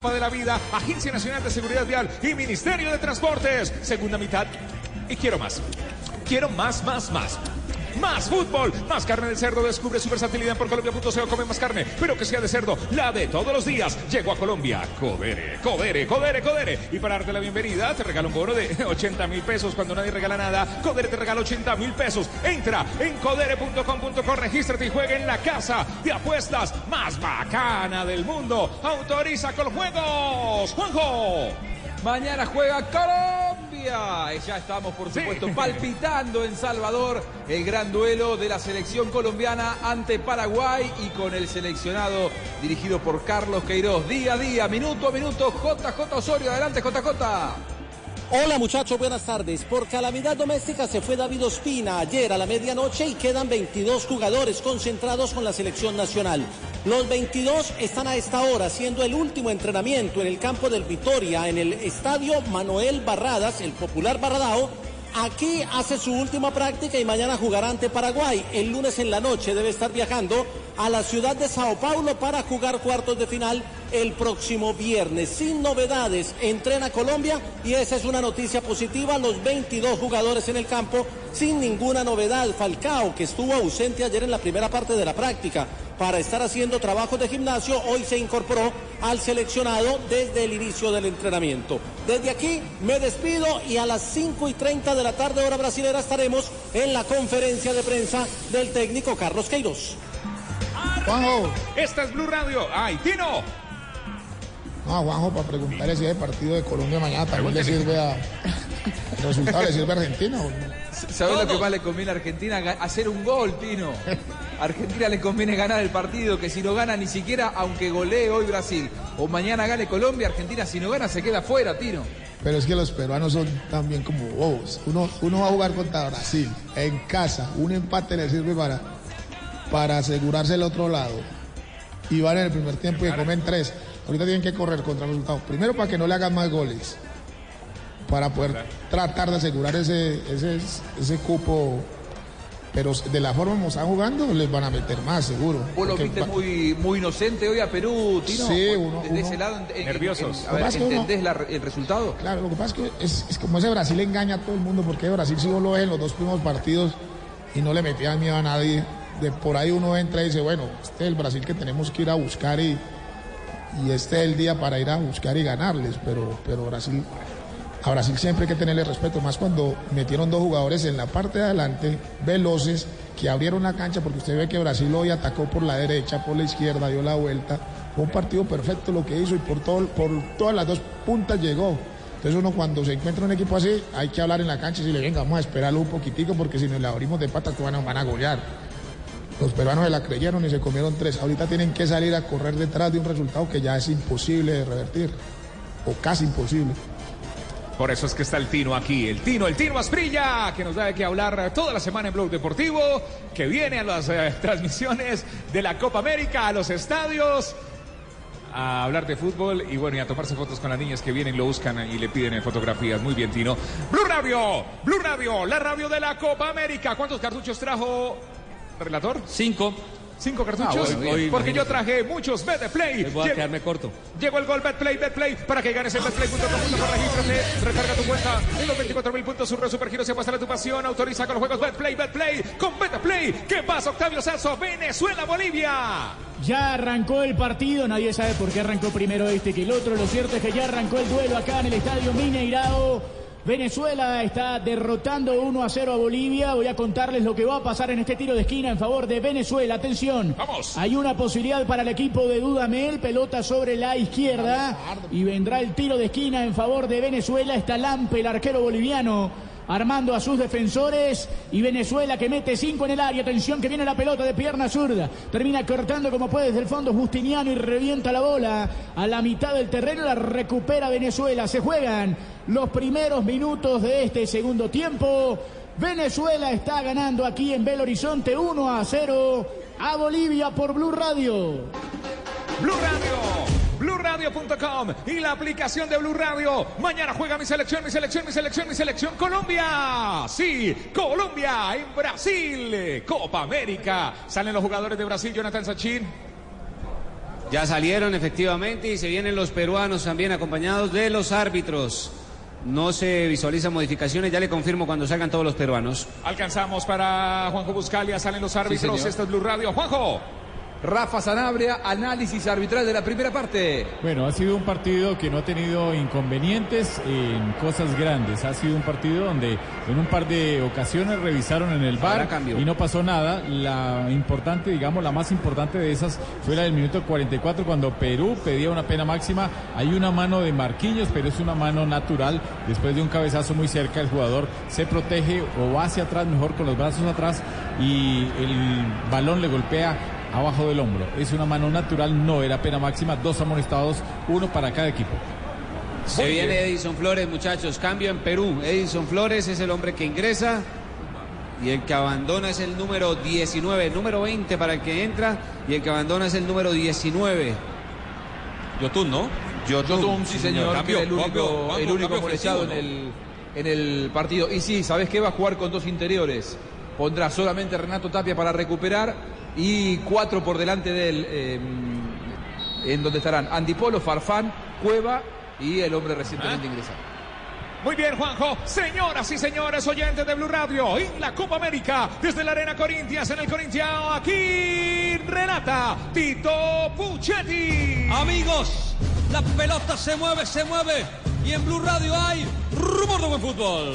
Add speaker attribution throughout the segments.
Speaker 1: de la vida, Agencia Nacional de Seguridad Vial y Ministerio de Transportes. Segunda mitad. Y quiero más. Quiero más, más, más. Más fútbol, más carne de cerdo. Descubre su versatilidad en porcolombia.co. Come más carne, pero que sea de cerdo. La de todos los días. Llego a Colombia. Codere, Codere, Codere, Codere. Y para darte la bienvenida, te regalo un bono de 80 mil pesos. Cuando nadie regala nada, Codere te regala 80 mil pesos. Entra en codere.com.co, regístrate y juega en la casa de apuestas más bacana del mundo. Autoriza con juegos. Juanjo.
Speaker 2: Mañana juega Colombia. Y ya estamos, por supuesto, palpitando en Salvador el gran duelo de la selección colombiana ante Paraguay y con el seleccionado dirigido por Carlos Queiroz. Día a día, minuto a minuto, JJ Osorio. Adelante, JJ.
Speaker 3: Hola muchachos, buenas tardes. Por calamidad doméstica se fue David Ospina ayer a la medianoche y quedan 22 jugadores concentrados con la selección nacional. Los 22 están a esta hora haciendo el último entrenamiento en el campo del Vitoria, en el estadio Manuel Barradas, el popular Barradao. Aquí hace su última práctica y mañana jugará ante Paraguay. El lunes en la noche debe estar viajando a la ciudad de Sao Paulo para jugar cuartos de final el próximo viernes. Sin novedades, entrena Colombia y esa es una noticia positiva. Los 22 jugadores en el campo sin ninguna novedad. Falcao, que estuvo ausente ayer en la primera parte de la práctica para estar haciendo trabajos de gimnasio, hoy se incorporó al seleccionado desde el inicio del entrenamiento. Desde aquí me despido y a las 5 y 30 de la tarde hora brasilera estaremos en la conferencia de prensa del técnico Carlos Queiroz.
Speaker 1: Juanjo. Esta es Blue Radio. ¡Ay, Tino!
Speaker 4: No, Juanjo, para preguntarle si el partido de Colombia mañana también le sirve a. ¿El resultado le sirve a Argentina no?
Speaker 2: ¿Sabes lo que más le conviene a Argentina? Hacer un gol, Tino. Argentina le conviene ganar el partido, que si no gana ni siquiera, aunque golee hoy Brasil, o mañana gane Colombia, Argentina si no gana se queda fuera, Tino.
Speaker 4: Pero es que los peruanos son también como bobos. Uno, uno va a jugar contra Brasil en casa, un empate le sirve para, para asegurarse el otro lado. Y van en el primer tiempo y comen tres. Ahorita tienen que correr contra los resultados. Primero para que no le hagan más goles. Para poder tratar de asegurar ese, ese, ese cupo. Pero de la forma como están jugando, les van a meter más, seguro.
Speaker 2: Vos lo viste
Speaker 4: va-
Speaker 2: muy, muy inocente hoy a Perú, Tino.
Speaker 4: Sí, uno-
Speaker 2: Desde ese lado, en-
Speaker 1: Nerviosos.
Speaker 2: en- a ver,
Speaker 4: uno-
Speaker 2: ¿entendés la- el resultado?
Speaker 4: Claro, lo que pasa es que es, es como ese Brasil engaña a todo el mundo, porque Brasil sí lo ve en los dos primeros partidos y no le metía miedo a nadie. De por ahí uno entra y dice, bueno, este es el Brasil que tenemos que ir a buscar y, y este es el día para ir a buscar y ganarles, pero, pero Brasil, a Brasil siempre hay que tenerle respeto, más cuando metieron dos jugadores en la parte de adelante, veloces, que abrieron la cancha, porque usted ve que Brasil hoy atacó por la derecha, por la izquierda, dio la vuelta, fue un partido perfecto lo que hizo y por, todo, por todas las dos puntas llegó. Entonces uno cuando se encuentra un equipo así, hay que hablar en la cancha y decirle, venga, vamos a esperarlo un poquitico porque si nos la abrimos de patas, a, van a golear. Los peruanos se la creyeron y se comieron tres. Ahorita tienen que salir a correr detrás de un resultado que ya es imposible de revertir, o casi imposible.
Speaker 1: Por eso es que está el Tino aquí, el Tino, el Tino Asprilla, que nos da de qué hablar toda la semana en Blog Deportivo, que viene a las eh, transmisiones de la Copa América, a los estadios, a hablar de fútbol y bueno, y a tomarse fotos con las niñas que vienen, lo buscan y le piden fotografías. Muy bien, Tino. Blue Radio, Blue Radio, la radio de la Copa América. ¿Cuántos cartuchos trajo, relator?
Speaker 5: Cinco.
Speaker 1: Cinco cartuchos.
Speaker 5: Ah, bueno,
Speaker 1: porque yo traje muchos Betplay.
Speaker 5: Voy a
Speaker 1: Llegó-
Speaker 5: quedarme corto.
Speaker 1: Llegó el gol Betplay, Betplay, para que ganes en betplay.com.co, regístrate, recarga tu cuenta en los 24 mil puntos, surre supergiro, se apuesta a tu pasión, autoriza con los juegos Betplay, Betplay, con Betplay. ¿Qué pasa, Octavio Sazo? Venezuela, Bolivia.
Speaker 6: Ya arrancó el partido, nadie sabe por qué arrancó primero este que el otro. Lo cierto es que ya arrancó el duelo acá en el estadio Mineirao. Venezuela está derrotando 1 a 0 a Bolivia. Voy a contarles lo que va a pasar en este tiro de esquina en favor de Venezuela. Atención.
Speaker 1: Vamos.
Speaker 6: Hay una posibilidad para el equipo de Dudamel. Pelota sobre la izquierda. Y vendrá el tiro de esquina en favor de Venezuela. Está Lampe, el arquero boliviano. Armando a sus defensores y Venezuela que mete cinco en el área. Atención que viene la pelota de pierna zurda. Termina cortando como puede desde el fondo Justiniano y revienta la bola a la mitad del terreno. La recupera Venezuela. Se juegan los primeros minutos de este segundo tiempo. Venezuela está ganando aquí en Belo Horizonte 1 a 0 a Bolivia por Blue Radio.
Speaker 1: Blue Radio. BlueRadio.com y la aplicación de Blue Radio. Mañana juega mi selección, mi selección, mi selección, mi selección. Colombia. Sí, Colombia en Brasil. Copa América. Salen los jugadores de Brasil, Jonathan Sachin.
Speaker 7: Ya salieron efectivamente y se vienen los peruanos también acompañados de los árbitros. No se visualizan modificaciones, ya le confirmo cuando salgan todos los peruanos.
Speaker 1: Alcanzamos para Juanjo Buscalia, salen los árbitros.
Speaker 8: señor.
Speaker 1: Esta es Blue Radio. Juanjo.
Speaker 8: Rafa Sanabria, análisis arbitral de la primera parte.
Speaker 9: Bueno, ha sido un partido que no ha tenido inconvenientes en cosas grandes. Ha sido un partido donde en un par de ocasiones revisaron en el bar y no pasó nada. La importante, digamos, la más importante de esas fue la del minuto 44 cuando Perú pedía una pena máxima. Hay una mano de Marquinhos, pero es una mano natural. Después de un cabezazo muy cerca, el jugador se protege o va hacia atrás, mejor con los brazos atrás y el balón le golpea abajo del hombro. Es una mano natural, no era pena máxima, dos amonestados, uno para cada equipo.
Speaker 7: Se
Speaker 1: Muy
Speaker 7: viene
Speaker 1: bien.
Speaker 7: Edison Flores, muchachos. Cambio en Perú. Edison Flores es el hombre que ingresa y el que abandona es el número 19. El número 20 para el que entra y el que abandona es el número 19.
Speaker 10: Yotun, ¿no?
Speaker 8: Yotun, sí señor,
Speaker 10: Cambio,
Speaker 8: que era el único,
Speaker 10: cambio,
Speaker 8: el único
Speaker 10: cambio
Speaker 8: molestado en el, en el partido. Y sí, ¿sabés qué? Va a jugar con dos interiores. Pondrá solamente Renato Tapia para recuperar y cuatro por delante de él, eh, en donde estarán Andipolo, Farfán, Cueva y el hombre recientemente ingresado.
Speaker 1: Muy bien, Juanjo. Señoras y señores oyentes de Blue Radio, en la Copa América, desde la Arena Corintias, en el Corintiano, aquí Renata Tito Puchetti.
Speaker 10: Amigos, la pelota se mueve, se mueve. Y en Blue Radio hay rumor de buen fútbol.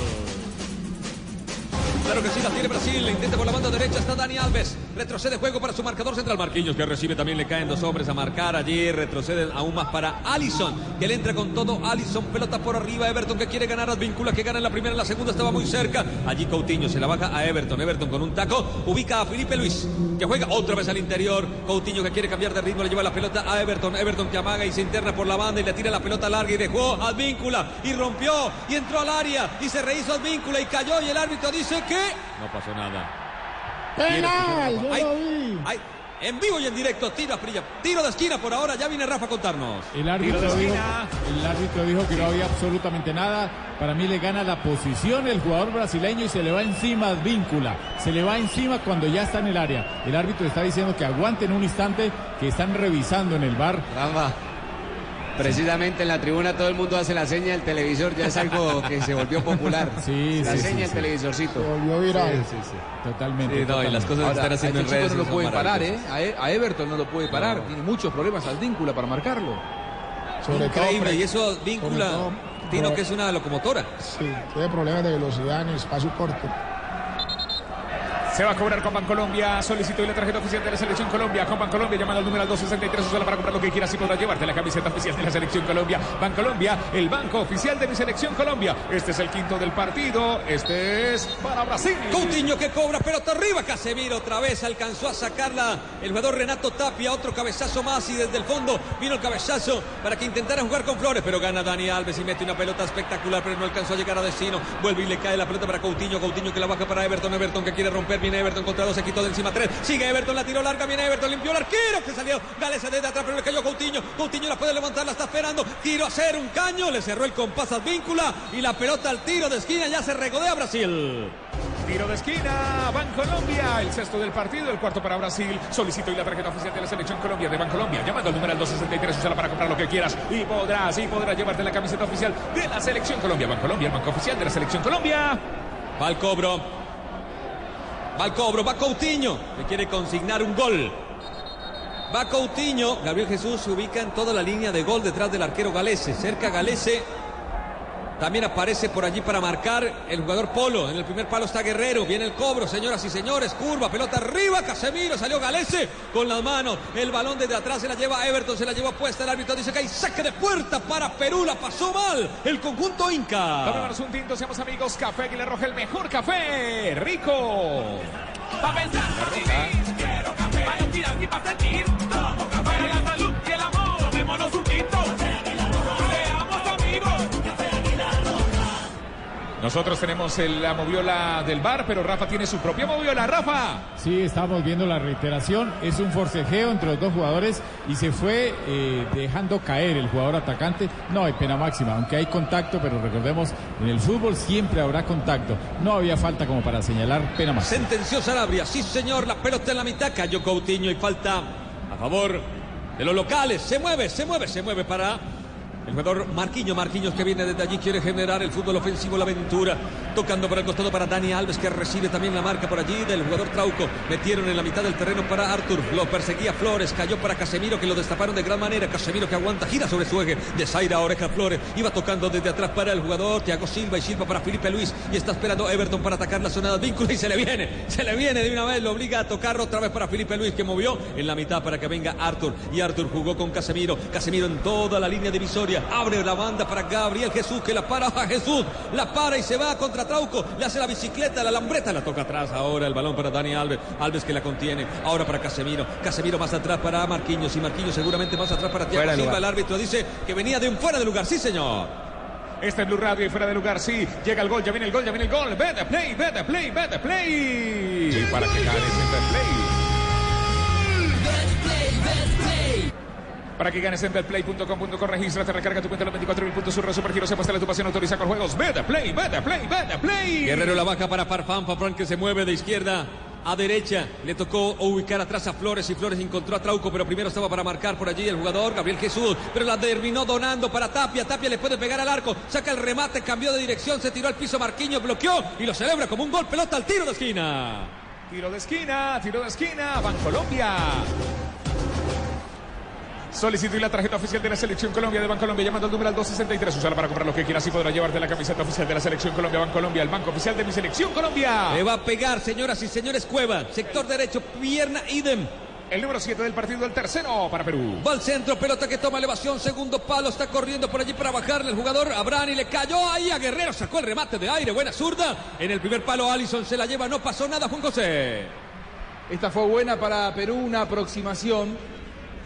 Speaker 10: Claro que sí, la tiene Brasil. Intenta por la banda derecha. Está Dani Alves. Retrocede juego para su marcador central. Marquinhos que recibe. También le caen dos hombres a marcar allí. Retroceden aún más para Allison. Que le entra con todo. Allison, pelota por arriba. Everton que quiere ganar. Advíncula que gana en la primera. En la segunda estaba muy cerca. Allí Coutinho se la baja a Everton. Everton con un taco. Ubica a Felipe Luis. Que juega otra vez al interior. Coutinho que quiere cambiar de ritmo. Le lleva la pelota a Everton. Everton que amaga y se interna por la banda. Y le tira la pelota larga. Y dejó Advíncula. Y rompió. Y entró al área. Y se rehizo Advíncula. Y cayó. Y el árbitro dice que. No pasó nada.
Speaker 6: Penal, yo
Speaker 10: Ay,
Speaker 6: lo vi.
Speaker 10: ay, en vivo y en directo, tiro a Frilla. Tiro de esquina por ahora, ya viene Rafa a contarnos.
Speaker 9: El árbitro,
Speaker 1: Tiro de
Speaker 9: dijo, el árbitro dijo que no había absolutamente nada. Para mí le gana la posición el jugador brasileño y se le va encima a Víncula. Se le va encima cuando ya está en el área. El árbitro está diciendo que aguanten un instante, que están revisando en el bar.
Speaker 7: Rafa, precisamente en la tribuna todo el mundo hace la seña del televisor. Ya es algo que se volvió popular.
Speaker 9: Sí,
Speaker 7: la
Speaker 9: sí,
Speaker 7: seña
Speaker 9: sí,
Speaker 7: del
Speaker 9: sí.
Speaker 7: televisorcito.
Speaker 4: Se volvió viral.
Speaker 9: Totalmente.
Speaker 10: Sí, no, y
Speaker 9: totalmente.
Speaker 10: las cosas que están haciendo
Speaker 8: este
Speaker 10: en redes
Speaker 8: no lo
Speaker 10: son
Speaker 8: puede parar, ¿eh? A, E- a Everton no lo puede parar. Tiene muchos problemas al víncula para marcarlo.
Speaker 4: Sobre todo,
Speaker 10: Increíble,
Speaker 4: pre-
Speaker 10: y eso
Speaker 4: todo,
Speaker 10: Tino, que es una locomotora.
Speaker 4: Sí, tiene problemas de velocidad en espacio corto.
Speaker 1: Se va a cobrar con Bancolombia. Solicito la tarjeta oficial de la Selección Colombia. Con Bancolombia, llamando al número al 263. Usala para comprar lo que quieras y podrás llevarte la camiseta oficial de la Selección Colombia. Bancolombia, el banco oficial de mi Selección Colombia. Este es el quinto del partido. Este es para Brasil.
Speaker 10: Coutinho que cobra, pelota arriba, Casemiro otra vez alcanzó a sacarla el jugador Renato Tapia, otro cabezazo más y desde el fondo vino el cabezazo para que intentara jugar con Flores, pero gana Dani Alves y mete una pelota espectacular, pero no alcanzó a llegar a destino, vuelve y le cae la pelota para Coutinho, Coutinho que la baja para Everton, Everton que quiere romper, viene Everton contra dos, se quitó de encima tres, sigue Everton, la tiró larga, viene Everton, limpió el arquero que salió, Galeza desde atrás, pero le cayó Coutinho, Coutinho la puede levantar, la está esperando, tiro a hacer un caño, le cerró el compás al víncula y la pelota al tiro de esquina ya se regodea Brasil.
Speaker 1: Tiro de esquina, Bancolombia, el sexto del partido, el cuarto para Brasil. Solicito y la tarjeta oficial de la Selección Colombia de Bancolombia. Llamando al número al 263, usala para comprar lo que quieras y podrás, y podrás llevarte la camiseta oficial de la Selección Colombia. Bancolombia, el banco oficial de la Selección Colombia.
Speaker 10: Va al cobro. Va al cobro, va Coutinho, que quiere consignar un gol. Va Coutinho, Gabriel Jesús se ubica en toda la línea de gol detrás del arquero Galese. Cerca Galese. También aparece por allí para marcar el jugador Polo. En el primer palo está Guerrero. Viene el cobro, señoras y señores. Curva, pelota arriba. Casemiro salió Galese con las manos. El balón desde atrás se la lleva Everton, se la llevó puesta. El árbitro dice que hay saque de puerta para Perú. La pasó mal el conjunto Inca.
Speaker 1: Tomémonos un tinto, seamos amigos. Café Aguilar Roja, el mejor café. Rico.
Speaker 11: Pa' pensar, vivir, quiero café. Para sentir.
Speaker 1: Nosotros tenemos el- la moviola del bar, pero Rafa tiene su propia moviola. Rafa.
Speaker 9: Sí, estamos viendo la reiteración. Es un forcejeo entre los dos jugadores y se fue eh, dejando caer el jugador atacante. No hay pena máxima, aunque hay contacto, pero recordemos, en el fútbol siempre habrá contacto. No había falta como para señalar pena máxima.
Speaker 10: Sentenció Sarabria. Sí, señor. La pelota en la mitad. Cayó Coutinho y falta a favor de los locales. Se mueve, se mueve, se mueve para el jugador Marquinhos. Marquinhos que viene desde allí. Quiere generar el fútbol ofensivo. La aventura. Tocando por el costado para Dani Alves que recibe también la marca por allí del jugador Trauco. Metieron en la mitad del terreno para Artur. Lo perseguía Flores. Cayó para Casemiro que lo destaparon de gran manera. Casemiro que aguanta. Gira sobre su eje. De Oreja Flores. Iba tocando desde atrás para el jugador Thiago Silva y Silva para Felipe Luis. Y está esperando Everton para atacar la zona de vínculo. Y se le viene. Se le viene de una vez. Lo obliga a tocar otra vez para Felipe Luis que movió en la mitad para que venga Artur. Y Artur jugó con Casemiro. Casemiro en toda la línea divisoria. Abre la banda para Gabriel Jesús que la para a Jesús. La para y se va contra Trauco. Le hace la bicicleta, la lambreta la toca atrás. Ahora el balón para Dani Alves. Alves que la contiene. Ahora para Casemiro. Casemiro más atrás para Marquinhos. Y Marquinhos seguramente más atrás para
Speaker 1: de
Speaker 10: Silva. El árbitro dice que venía de un fuera de lugar. Sí, señor.
Speaker 1: Este es Blue Radio y fuera de lugar, sí. Llega el gol, ya viene el gol, ya viene el gol. Vete, play, vete, play, vete, play. Y para que ganes en Betplay. Para que ganes en betplay.com.co, regístrate, recarga tu cuenta los 24 mil puntos, surra, supergiros, se apuesta tu pasión, autoriza con juegos. Vete, play, vete, play, vete, play.
Speaker 10: Guerrero la baja para Farfán. Farfán que se mueve de izquierda a derecha. Le tocó ubicar atrás a Flores y Flores encontró a Trauco, pero primero estaba para marcar por allí el jugador Gabriel Jesús. Pero la terminó donando para Tapia. Tapia le puede pegar al arco. Saca el remate, cambió de dirección, se tiró al piso Marquinhos, bloqueó y lo celebra como un gol. Pelota al tiro de esquina.
Speaker 1: Tiro de esquina, tiro de esquina, Bancolombia. Solicito y la tarjeta oficial de la Selección Colombia de Bancolombia llamando al número al 263. Usala para comprar lo que quieras y podrá llevarte la camiseta oficial de la Selección Colombia Bancolombia, el banco oficial de mi Selección Colombia.
Speaker 10: Le va a pegar, señoras y señores, Cueva. Sector derecho, pierna, idem.
Speaker 1: El número 7 del partido, el tercero para Perú.
Speaker 10: Va al centro, pelota que toma elevación, segundo palo, está corriendo por allí para bajarle el jugador. Abrani le cayó ahí a Guerrero, sacó el remate de aire, buena zurda. En el primer palo, Allison se la lleva, no pasó nada, Juan José.
Speaker 2: Esta fue buena para Perú, una aproximación.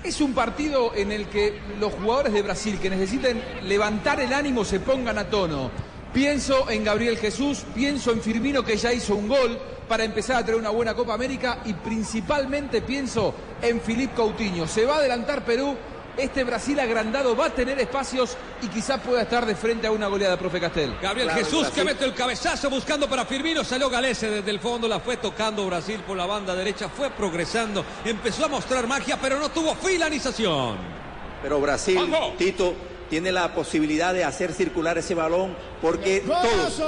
Speaker 2: Es un partido en el que los jugadores de Brasil que necesiten levantar el ánimo se pongan a tono. Pienso en Gabriel Jesús, pienso en Firmino que ya hizo un gol para empezar a tener una buena Copa América y principalmente pienso en Filipe Coutinho. Se va a adelantar Perú, este Brasil agrandado va a tener espacios y quizás pueda estar de frente a una goleada, profe Castel.
Speaker 10: Gabriel Jesús que mete el cabezazo buscando para Firmino, salió Galese desde el fondo, la fue tocando Brasil por la banda derecha, fue progresando, empezó a mostrar magia, pero no tuvo finalización.
Speaker 12: Pero Brasil, Tito, tiene la posibilidad de hacer circular ese balón porque todos...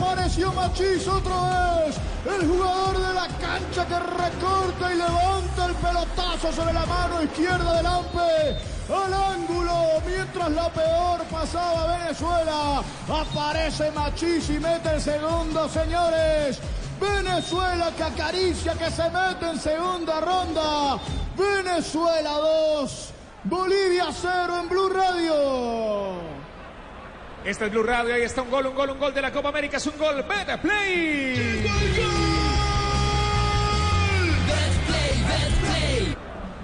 Speaker 13: apareció Machís otra vez. El jugador de la cancha que recorta y levanta el pelotazo sobre la mano izquierda del Ampe. Al ángulo, mientras la peor pasaba Venezuela. Aparece Machís y mete el segundo, señores. Venezuela que acaricia, que se mete en segunda ronda. Venezuela 2, Bolivia 0 en Blue Radio.
Speaker 1: Este es Blue Radio, ahí está un gol, un gol, un gol de la Copa América, es un gol. Vete, play.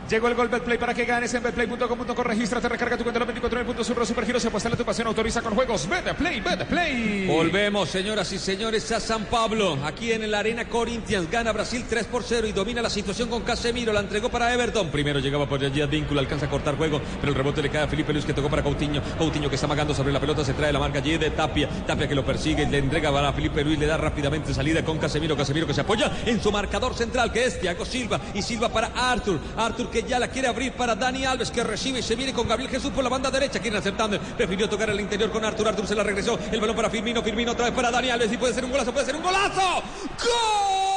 Speaker 1: Llegó el gol Betplay para que ganes en betplay.com.co. Regístrate, recarga tu cuenta los 24 mil puntos. Surro Supergiros se apuesta tu pasión. Autoriza con juegos. Betplay, Betplay.
Speaker 10: Volvemos, señoras y señores, a San Pablo. Aquí en la Arena Corinthians. Gana Brasil 3 por 0 y domina la situación con Casemiro. La entregó para Everton. Primero llegaba por allí Víncula. Alcanza a cortar juego. Pero el rebote le cae a Felipe Luis que tocó para Coutinho. Coutinho que está magando sobre la pelota. Se trae la marca allí de Tapia. Tapia que lo persigue. Le entrega para Felipe Luis. Le da rápidamente salida con Casemiro. Casemiro que se apoya en su marcador central que es Thiago Silva. Y Silva para Arthur. Arthur ya la quiere abrir para Dani Alves que recibe y se viene con Gabriel Jesús por la banda derecha. Quieren acertando. Prefirió tocar al interior con Arthur. Arthur se la regresó. El balón para Firmino. Firmino otra vez para Dani Alves. Y puede ser un golazo. Puede ser un golazo. ¡Gol!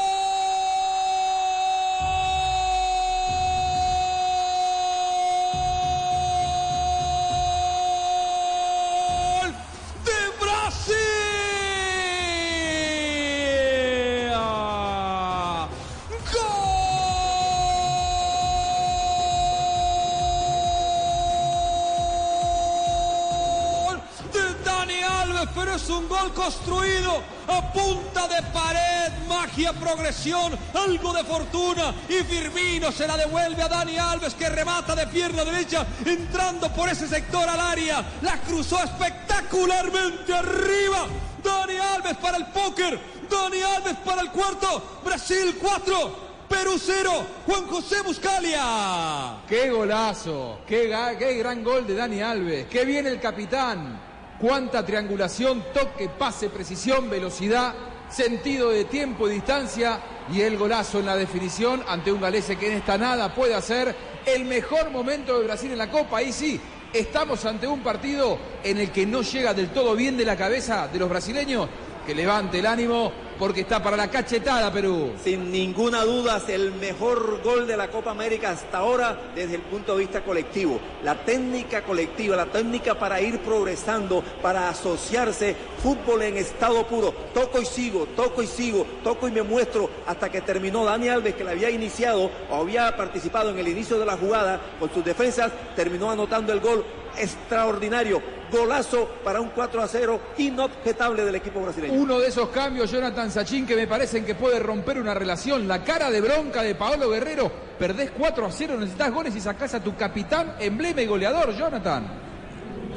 Speaker 10: Construido a punta de pared, magia, progresión, algo de fortuna y Firmino se la devuelve a Dani Alves que remata de pierna derecha entrando por ese sector al área, la cruzó espectacularmente arriba. Dani Alves para el póker, Dani Alves para el cuarto, Brasil 4. Perú 0, Juan José Buscalia.
Speaker 8: ¡Qué golazo! Qué, qué gran gol de Dani Alves! ¡Qué bien el capitán! ¡Cuánta triangulación, toque, pase, precisión, velocidad, sentido de tiempo y distancia! Y el golazo en la definición ante un galese que en esta nada puede hacer el mejor momento de Brasil en la Copa. Ahí sí, estamos ante un partido en el que no llega del todo bien de la cabeza de los brasileños. Que levante el ánimo porque está para la cachetada Perú.
Speaker 12: Sin ninguna duda es el mejor gol de la Copa América hasta ahora desde el punto de vista colectivo. La técnica colectiva, la técnica para ir progresando, para asociarse, fútbol en estado puro. Toco y sigo, toco y sigo, toco y me muestro hasta que terminó Dani Alves que la había iniciado o había participado en el inicio de la jugada con sus defensas, terminó anotando el gol extraordinario. Golazo para un 4 a 0 inobjetable del equipo brasileño.
Speaker 8: Uno de esos cambios, Jonathan Sachin, que me parecen que puede romper una relación. La cara de bronca de Paolo Guerrero. Perdés 4 a 0, necesitas goles y sacás a tu capitán, emblema y goleador, Jonathan.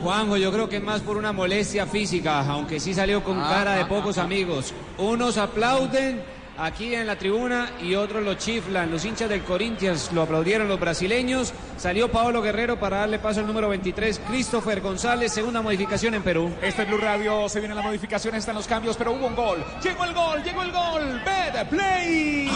Speaker 7: Juanjo, yo creo que es más por una molestia física, aunque sí salió con
Speaker 8: Ah,
Speaker 7: cara de
Speaker 8: ah,
Speaker 7: pocos
Speaker 8: ah,
Speaker 7: amigos. Unos aplauden aquí en la tribuna y otros lo chiflan. Los hinchas del Corinthians lo aplaudieron los brasileños. Salió Paolo Guerrero para darle paso al número 23, Christopher González, segunda modificación en Perú.
Speaker 1: Este es Blue Radio, se vienen las modificaciones, están los cambios, pero hubo un gol. Llegó el gol, llegó el gol. Betplay.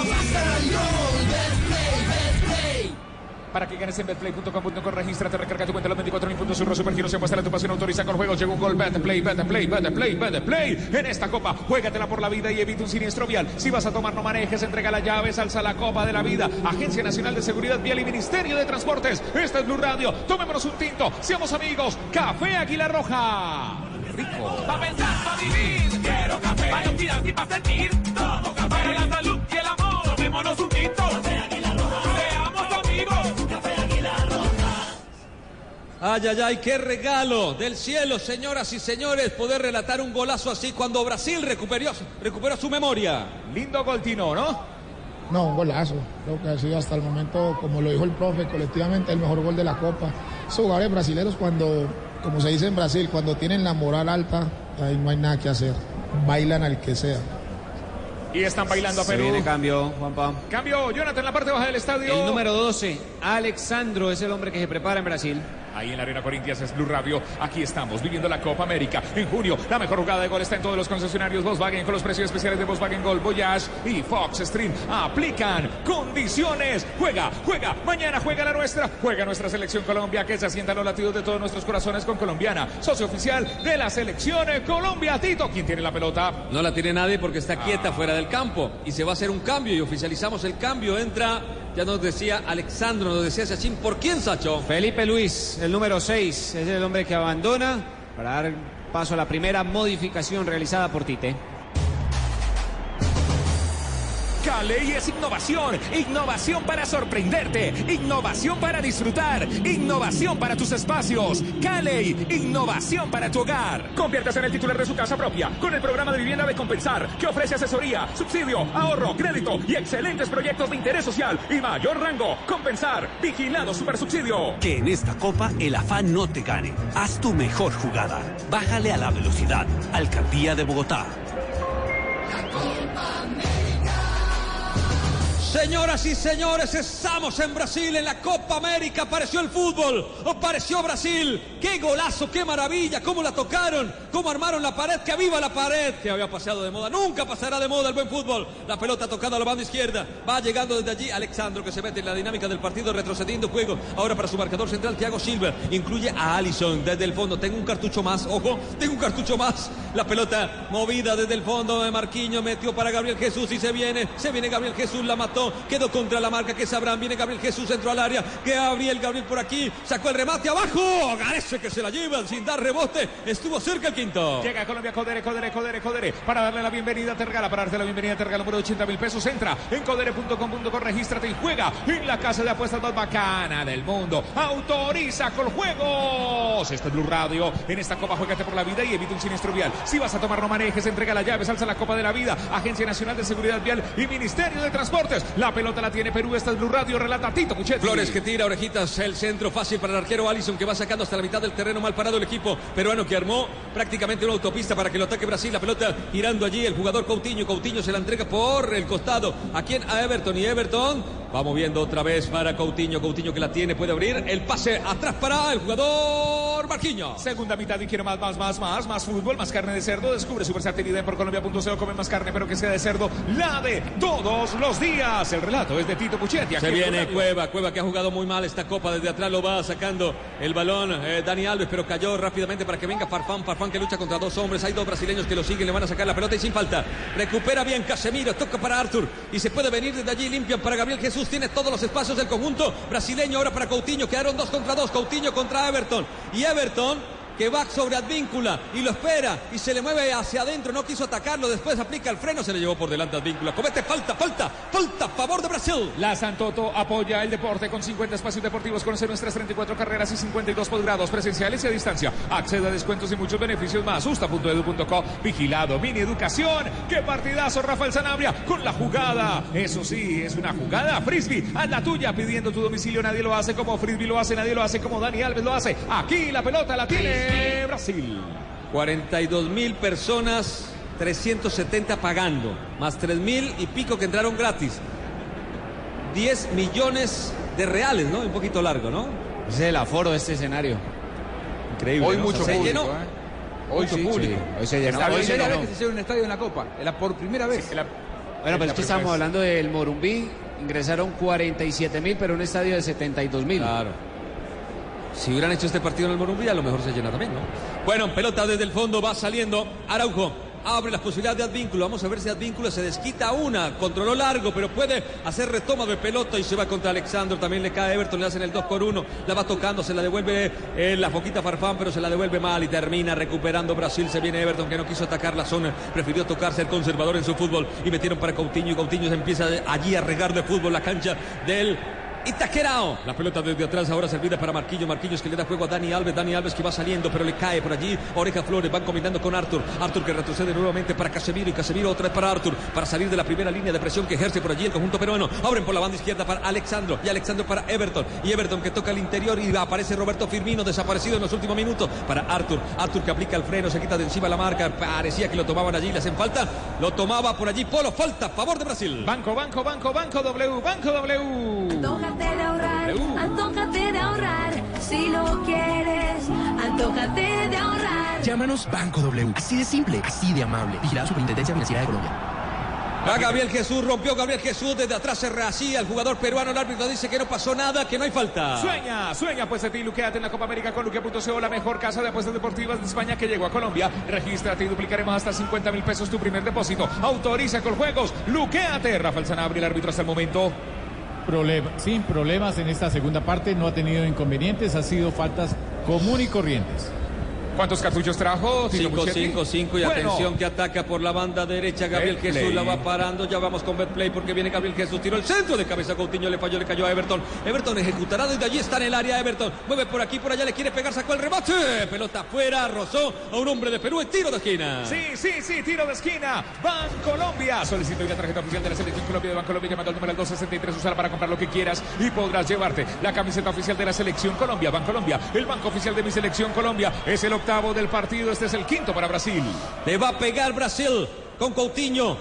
Speaker 1: Para que ganes en betplay.com.co, regístrate, recarga tu cuenta los 24 mil puntos, surro supergiros, se apuesta la tu pasión, autoriza con juegos, llegó un gol, Betplay, Betplay, Betplay, Betplay. En esta copa, juégatela por la vida y evita un siniestro vial. Si vas a tomar, no manejes, entrega las llaves, alza la copa de la vida. Agencia Nacional de Seguridad Vial y Ministerio de Transportes. Esta es Blue Radio, tomémonos un tinto, seamos amigos. Café Águila Roja. Rico.
Speaker 11: Pa' pensar, pa' vivir, quiero café. Para y pa' sentir, todo café. Para la salud y el amor, tomémonos un tinto.
Speaker 10: Ay, ay, ay, qué regalo del cielo, señoras y señores, poder relatar un golazo así cuando Brasil recuperó, recuperó su memoria.
Speaker 1: Lindo gol, Tino, ¿no?
Speaker 4: No, un golazo. Creo que ha sido hasta el momento, como lo dijo el profe, colectivamente el mejor gol de la Copa. Esos jugadores brasileños cuando, como se dice en Brasil, cuando tienen la moral alta, ahí no hay nada que hacer. Bailan al que sea.
Speaker 1: Y están bailando a
Speaker 7: Se
Speaker 1: Perú.
Speaker 7: viene cambio, Juanpa.
Speaker 1: Cambio, Jonathan, en la parte baja del estadio.
Speaker 7: El número 12, Alexandro, es el hombre que se prepara en Brasil.
Speaker 1: Ahí en la Arena Corintias es Blue Radio. Aquí estamos viviendo la Copa América. En junio, la mejor jugada de gol está en todos los concesionarios Volkswagen con los precios especiales de Volkswagen Gol, Voyage y Fox Stream. Aplican condiciones. Juega, juega. Mañana juega la nuestra. Juega nuestra selección Colombia que se asienta los latidos de todos nuestros corazones con Colombiana. Socio oficial de la selección Colombia. Tito, ¿quién tiene la pelota?
Speaker 10: No la tiene nadie porque está quieta fuera del campo y se va a hacer un cambio y oficializamos el cambio. Entra, ya nos decía Alexandro, nos decía Sachin, ¿por quién, Sacho?
Speaker 7: Felipe Luis, el número 6, es el hombre que abandona para dar paso a la primera modificación realizada por Tite.
Speaker 1: Cali es innovación, innovación para sorprenderte, innovación para disfrutar, innovación para tus espacios. Cali, innovación para tu hogar. Conviértase en el titular de su casa propia con el programa de vivienda de compensar que ofrece asesoría, subsidio, ahorro, crédito y excelentes proyectos de interés social y mayor rango. Compensar, vigilado super subsidio.
Speaker 14: Que en esta copa el afán no te gane. Haz tu mejor jugada. Bájale a la velocidad. Alcaldía de Bogotá.
Speaker 10: Señoras y señores, estamos en Brasil, en la Copa América. Apareció el fútbol, apareció Brasil. ¡Qué golazo, qué maravilla! ¿Cómo la tocaron? ¿Cómo armaron la pared? ¡Que viva la pared! Que había pasado de moda. Nunca pasará de moda el buen fútbol. La pelota tocada a la banda izquierda. Va llegando desde allí Alexandro, que se mete en la dinámica del partido, retrocediendo juego. Ahora para su marcador central, Thiago Silva. Incluye a Allison desde el fondo. Tengo un cartucho más, ojo, tengo un cartucho más. La pelota movida desde el fondo de Marquinhos. Metió para Gabriel Jesús y se viene. Se viene Gabriel Jesús, la mató. Quedó contra la marca que sabrán. Viene Gabriel Jesús, entró al área. Gabriel, Gabriel por aquí. Sacó el remate abajo. Parece que se la llevan sin dar rebote. Estuvo cerca el quinto.
Speaker 1: Llega Colombia Codere, Codere, Codere, Codere. Para darle la bienvenida a Tergala, para darte la bienvenida a Tergala, número de 80 mil pesos. Entra en codere.com.co, regístrate y juega en la casa de apuestas más bacana del mundo. Autoriza con juegos. Este es Blue Radio. En esta copa, juegate por la vida y evita un siniestro vial. Si vas a tomar, no manejes. Entrega la llave, salsa la copa de la vida. Agencia Nacional de Seguridad Vial y Ministerio de Transportes. La pelota la tiene Perú. Esta es Blue Radio. Relata Tito Puchetti.
Speaker 10: Flores que tira, orejitas, el centro fácil para el arquero Allison que va sacando hasta la mitad del terreno mal parado el equipo peruano que armó prácticamente una autopista para que lo ataque Brasil. La pelota girando allí el jugador Coutinho. Coutinho se la entrega por el costado. ¿A quién? A Everton. Y Everton va moviendo otra vez para Coutinho. Coutinho que la tiene, puede abrir. El pase atrás para el jugador Marquinhos.
Speaker 1: Segunda mitad y quiero más, más, más, más, más fútbol, más carne de cerdo. Descubre su versatilidad en porcolombia.co. Come más carne, pero que sea de cerdo. La de todos los días. El relato es de Tito Puchetti.
Speaker 10: Se viene Cueva, Cueva que ha jugado muy mal esta copa desde atrás, lo va sacando el balón eh, Dani Alves, pero cayó rápidamente para que venga Farfán, Farfán que lucha contra dos hombres, hay dos brasileños que lo siguen, le van a sacar la pelota y sin falta, recupera bien Casemiro, toca para Arthur y se puede venir desde allí, limpian para Gabriel Jesús, tiene todos los espacios del conjunto brasileño, ahora para Coutinho, quedaron dos contra dos, Coutinho contra Everton. Y Everton que va sobre Advíncula y lo espera y se le mueve hacia adentro, no quiso atacarlo, después aplica el freno, se le llevó por delante Advíncula, comete falta, falta, falta, favor de Brasil.
Speaker 1: La Santoto apoya el deporte con 50 espacios deportivos, conoce nuestras 34 carreras y 52 posgrados presenciales y a distancia. Accede a descuentos y muchos beneficios más. Usta.edu.co, vigilado, mini educación. ¡Qué partidazo, Rafael Sanabria! Con la jugada. Eso sí, es una jugada frisbee. Haz la tuya pidiendo tu domicilio. Nadie lo hace como frisbee lo hace, nadie lo hace como Dani Alves lo hace. Aquí la pelota la tiene Brasil.
Speaker 10: 42 mil personas, 370 pagando, más 3 mil y pico que entraron gratis. 10 millones de reales, ¿no? Un poquito largo, ¿no?
Speaker 5: Ese es el aforo de este escenario.
Speaker 10: Increíble.
Speaker 2: Hoy
Speaker 10: ¿no?
Speaker 2: mucho
Speaker 10: Se
Speaker 2: público,
Speaker 10: llenó.
Speaker 2: ¿eh?
Speaker 5: Hoy
Speaker 2: Mucho
Speaker 5: sí,
Speaker 2: público.
Speaker 5: sí, hoy se llenó.
Speaker 2: Es la
Speaker 5: Hoy se
Speaker 2: primera
Speaker 5: llenó.
Speaker 2: vez que se llena un estadio en la Copa. La por primera vez.
Speaker 5: Bueno, pero es que
Speaker 2: la
Speaker 5: estamos hablando del Morumbí. Ingresaron 47 mil, pero un estadio de 72 mil.
Speaker 10: Claro. Si hubieran hecho este partido en el Morumbí, a lo mejor se llena también, ¿no? Bueno, pelota desde el fondo, va saliendo Araujo. Abre las posibilidades de Advínculo. Vamos a ver si Advínculo se desquita una. Controló largo, pero puede hacer retoma de pelota y se va contra Alexandro. También le cae Everton, le hacen el 2 por 1. La va tocando, se la devuelve eh, la foquita Farfán, pero se la devuelve mal y termina recuperando Brasil. Se viene Everton que no quiso atacar la zona, prefirió tocar, ser conservador en su fútbol y metieron para Coutinho y Coutinho se empieza allí a regar de fútbol la cancha del Itaquerao. La pelota desde atrás ahora servida para Marquillo. Marquillos que le da juego a Dani Alves. Dani Alves que va saliendo, pero le cae por allí. Oreja Flores van combinando con Arthur. Arthur que retrocede nuevamente para Casemiro y Casemiro otra vez para Arthur. Para salir de la primera línea de presión que ejerce por allí el conjunto peruano. Abren por la banda izquierda para Alexandro y Alexandro para Everton. Y Everton que toca el interior y aparece Roberto Firmino desaparecido en los últimos minutos para Arthur. Arthur que aplica el freno, se quita de encima la marca. Parecía que lo tomaban allí, le hacen falta. Lo tomaba por allí Polo. Falta a favor de Brasil.
Speaker 1: Banco, banco, banco, banco W, banco W.
Speaker 15: Antójate de ahorrar, antójate de ahorrar. Si lo quieres, antójate de ahorrar.
Speaker 16: Llámanos Banco W. Así de simple, así de amable. Vigilada Superintendencia Financiera de Colombia.
Speaker 10: Va Gabriel Jesús, rompió Gabriel Jesús, desde atrás se rehacía el jugador peruano, el árbitro dice que no pasó nada, que no hay falta.
Speaker 1: Sueña, sueña, pues a ti, luqueate en la Copa América con luquea.co, la mejor casa de apuestas deportivas de España que llegó a Colombia. Regístrate y duplicaremos hasta 50 mil pesos tu primer depósito. Autoriza con juegos, luqueate. Rafael Sanabria, el árbitro hasta el momento.
Speaker 9: Problema, sin problemas en esta segunda parte, no ha tenido inconvenientes, ha sido faltas común y corrientes.
Speaker 1: ¿Cuántos cartuchos trajo? Tito
Speaker 10: 5,
Speaker 1: Puchetti?
Speaker 10: 5, 5 y
Speaker 1: Bueno,
Speaker 10: atención que ataca por la banda derecha Gabriel
Speaker 1: Betplay.
Speaker 10: Jesús la va parando, ya vamos con Betplay porque viene Gabriel Jesús, tiró el centro de cabeza Coutinho, le falló, le cayó a Everton, Everton ejecutará desde allí está en el área Everton, mueve por aquí, por allá, le quiere pegar, sacó el remate, pelota afuera, rozó a un hombre de Perú, en tiro de esquina.
Speaker 1: Sí, sí, sí, tiro de esquina. Ban Colombia. Solicito hoy la tarjeta oficial de la selección Colombia de Ban Colombia llamando al número al 263. Usarla para comprar lo que quieras y podrás llevarte la camiseta oficial de la selección Colombia. Ban Colombia, el banco oficial de mi selección Colombia. Es el octavo del partido. Este es el quinto para Brasil.
Speaker 10: Le va a pegar Brasil con Coutinho.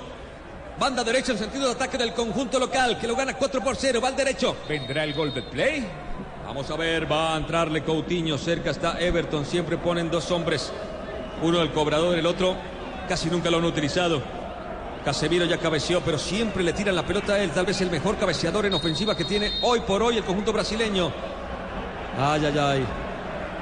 Speaker 10: Banda derecha en sentido de ataque del conjunto local que lo gana 4 por 0. Va al derecho.
Speaker 1: ¿Vendrá el gol de play?
Speaker 10: Vamos a ver, va a entrarle Coutinho. Cerca está Everton. Siempre ponen dos hombres. Uno el cobrador, el otro casi nunca lo han utilizado. Casemiro ya cabeceó, pero siempre le tiran la pelota a él. Tal vez el mejor cabeceador en ofensiva que tiene hoy por hoy el conjunto brasileño. Ay, ay, ay.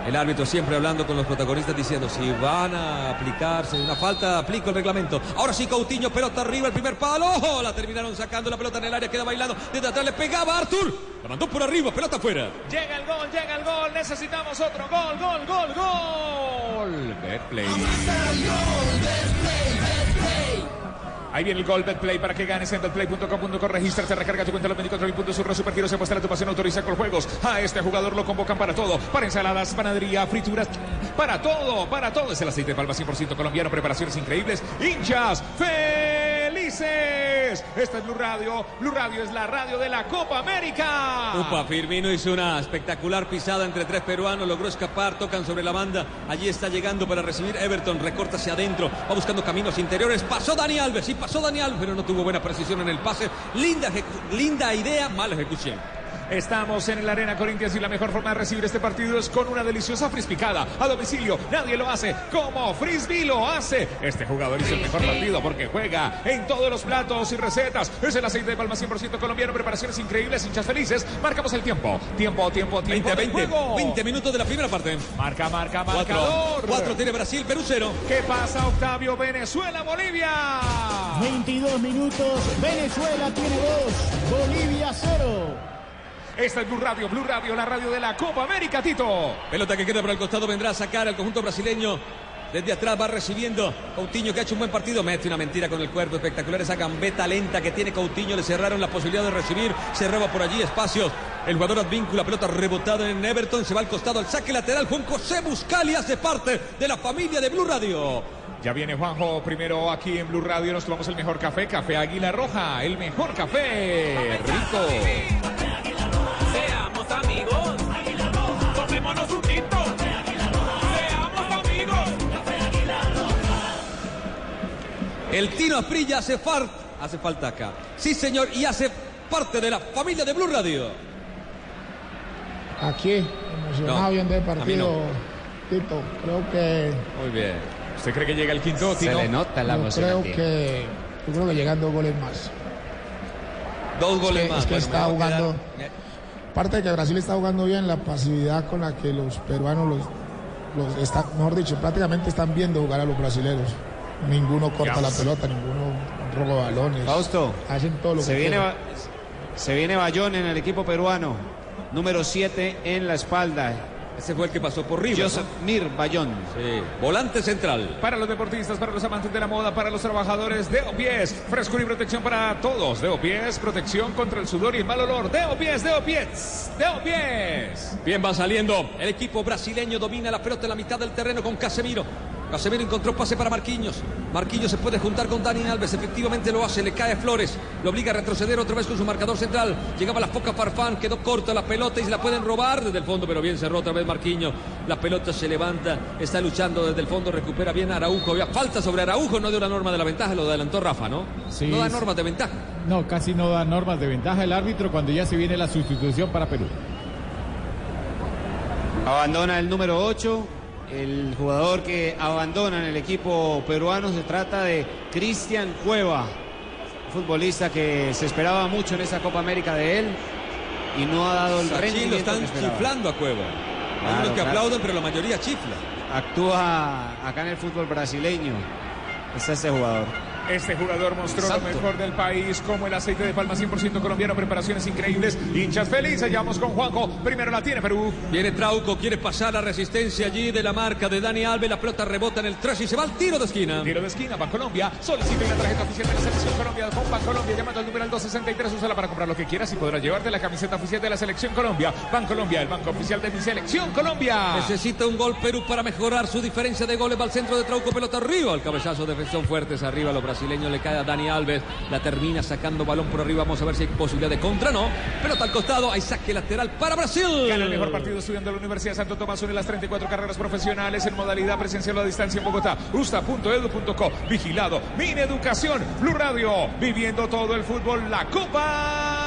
Speaker 10: El árbitro siempre hablando con los protagonistas diciendo si van a aplicarse una falta, aplico el reglamento. Ahora sí Coutinho, pelota arriba, el primer palo. ¡Oh! La terminaron sacando la pelota en el área, queda bailando. Desde atrás le pegaba a Artur. La mandó por arriba, pelota afuera.
Speaker 1: Llega el gol, llega el gol. Necesitamos otro gol, gol, gol, gol. Betplay. Ahí viene el gol Betplay para que ganes en betplay.com.co. Regístrate, recarga tu cuenta los 24 mil puntos. Surro Super Giros se muestra tu pasión. Autoriza con juegos. A este jugador lo convocan para todo. Para ensaladas, panadería, frituras. Para todo, para todo. Es el aceite de palma 100% colombiano. Preparaciones increíbles. Hinchas Esta es Blue Radio. Blue Radio es la radio de la Copa América.
Speaker 10: Upa, Firmino hizo una espectacular pisada entre tres peruanos, logró escapar, tocan sobre la banda, allí está llegando para recibir Everton, recorta hacia adentro, va buscando caminos interiores, pasó Dani Alves, sí pasó Dani Alves, pero no tuvo buena precisión en el pase, linda idea, mala ejecución.
Speaker 1: Estamos en la Arena Corinthians y la mejor forma de recibir este partido es con una deliciosa frispicada a domicilio. Nadie lo hace como Frisbee lo hace. Este jugador hizo el mejor partido porque juega en todos los platos y recetas. Es el aceite de palma 100% colombiano, preparaciones increíbles, hinchas felices. Marcamos el tiempo. Tiempo, tiempo, tiempo.
Speaker 10: 20,
Speaker 1: de
Speaker 10: 20,
Speaker 1: juego.
Speaker 10: 20 minutos de la primera parte.
Speaker 1: Marca, marca, marcador.
Speaker 10: cuatro tiene Brasil, Perú cero.
Speaker 1: ¿Qué pasa, Octavio? Venezuela, Bolivia.
Speaker 6: 22 minutos, Venezuela tiene 2, Bolivia 0.
Speaker 1: Esta es Blue Radio, Blue Radio, la radio de la Copa América, Tito.
Speaker 10: Pelota que queda por el costado, vendrá a sacar al conjunto brasileño. Desde atrás va recibiendo Coutinho que ha hecho un buen partido. Mete una mentira con el cuerpo. Espectacular esa gambeta lenta que tiene Coutinho. Le cerraron la posibilidad de recibir. Cerraba por allí espacios. El jugador advíncula, pelota rebotada en Everton. Se va al costado al saque lateral. Juan José Buscali hace parte de la familia de Blue Radio.
Speaker 1: Ya viene Juanjo, primero aquí en Blue Radio nos tomamos el mejor café, Café Águila Roja, el mejor café, rico.
Speaker 10: El Tino Asprilla hace, far- hace falta acá. Sí, señor, y hace parte de la familia de Blue Radio.
Speaker 4: Aquí, emocionado
Speaker 10: No,
Speaker 4: viendo el partido,
Speaker 10: no.
Speaker 4: Tito. Creo que.
Speaker 10: Muy bien.
Speaker 1: ¿Usted cree que llega el quinto,
Speaker 4: Se le nota la emoción creo que- Yo creo que llegan dos goles más.
Speaker 10: Dos goles
Speaker 4: Es que-
Speaker 10: más.
Speaker 4: es que
Speaker 10: Bueno,
Speaker 4: está
Speaker 10: a quedar-
Speaker 4: jugando- Aparte de que Brasil está jugando bien, la pasividad con la que los peruanos los, los están, mejor dicho, prácticamente están viendo jugar a los brasileños. Ninguno corta la pelota, ninguno roba balones.
Speaker 7: Fausto,
Speaker 4: Hacen todo lo
Speaker 7: se
Speaker 4: que
Speaker 7: viene,
Speaker 4: quieren.
Speaker 7: Se viene Bayón en el equipo peruano. Número 7 en la espalda.
Speaker 10: Ese fue el que pasó por River,
Speaker 7: Joseph Mir Bayón.
Speaker 10: Sí, volante central.
Speaker 1: Para los deportistas, para los amantes de la moda, para los trabajadores de Opies, frescura y protección para todos. De Opies, protección contra el sudor y el mal olor. De Opies, de Opies, de Opies.
Speaker 10: Bien va saliendo. El equipo brasileño domina la pelota en la mitad del terreno con Casemiro. Casemiro encontró pase para Marquinhos. Marquinhos se puede juntar con Dani Alves. Efectivamente lo hace. Le cae Flores. Lo obliga a retroceder otra vez con su marcador central. Llegaba la foca Farfán. Quedó corta la pelota y se la pueden robar desde el fondo. Pero bien cerró otra vez Marquinhos. La pelota se levanta. Está luchando desde el fondo. Recupera bien Araujo. Había falta sobre Araujo. No dio la norma de la ventaja. Lo adelantó Rafa, ¿no?
Speaker 9: Sí,
Speaker 10: no da normas de ventaja.
Speaker 9: No, casi no da normas de ventaja el árbitro cuando ya se viene la sustitución para Perú.
Speaker 7: Abandona el número 8. El jugador que abandona en el equipo peruano se trata de Cristian Cueva, futbolista que se esperaba mucho en esa Copa América de él y no ha dado el
Speaker 10: Sachín lo
Speaker 7: rendimiento
Speaker 10: están
Speaker 7: que esperaba.
Speaker 10: chiflando a Cueva. Hay
Speaker 7: Claro,
Speaker 10: unos que
Speaker 7: claro.
Speaker 10: aplauden, pero la mayoría chifla.
Speaker 7: Actúa acá en el fútbol brasileño. Está este jugador.
Speaker 1: Este jugador mostró lo mejor del país, como el aceite de palma 100% colombiano, preparaciones increíbles, hinchas felices. Llevamos con Juanjo. Primero la tiene Perú.
Speaker 10: Viene Trauco, quiere pasar la resistencia allí de la marca de Dani Alves. La pelota rebota en el trash y se va al tiro de esquina.
Speaker 1: Tiro de esquina, Bancolombia. Solicite la tarjeta oficial de la Selección Colombia con Bancolombia. Llamando al número 263. Úsala para comprar lo que quieras y podrás llevarte la camiseta oficial de la Selección Colombia. Bancolombia, el banco oficial de mi Selección Colombia.
Speaker 10: Necesita un gol Perú para mejorar su diferencia de goles. Va al centro de Trauco, pelota arriba. El cabezazo, defensión fuertes arriba. Los brasileños le cae a Dani Alves. La termina sacando balón por arriba. Vamos a ver si hay posibilidad de contra. No. Pelota al costado. Hay saque lateral para Brasil.
Speaker 1: Gana el mejor partido estudiando la Universidad Santo Tomás. Une las 34 carreras profesionales en modalidad presencial a distancia en Bogotá. Usta.edu.co. Vigilado. Mini Educación. Blue Radio. Viviendo todo el fútbol. La Copa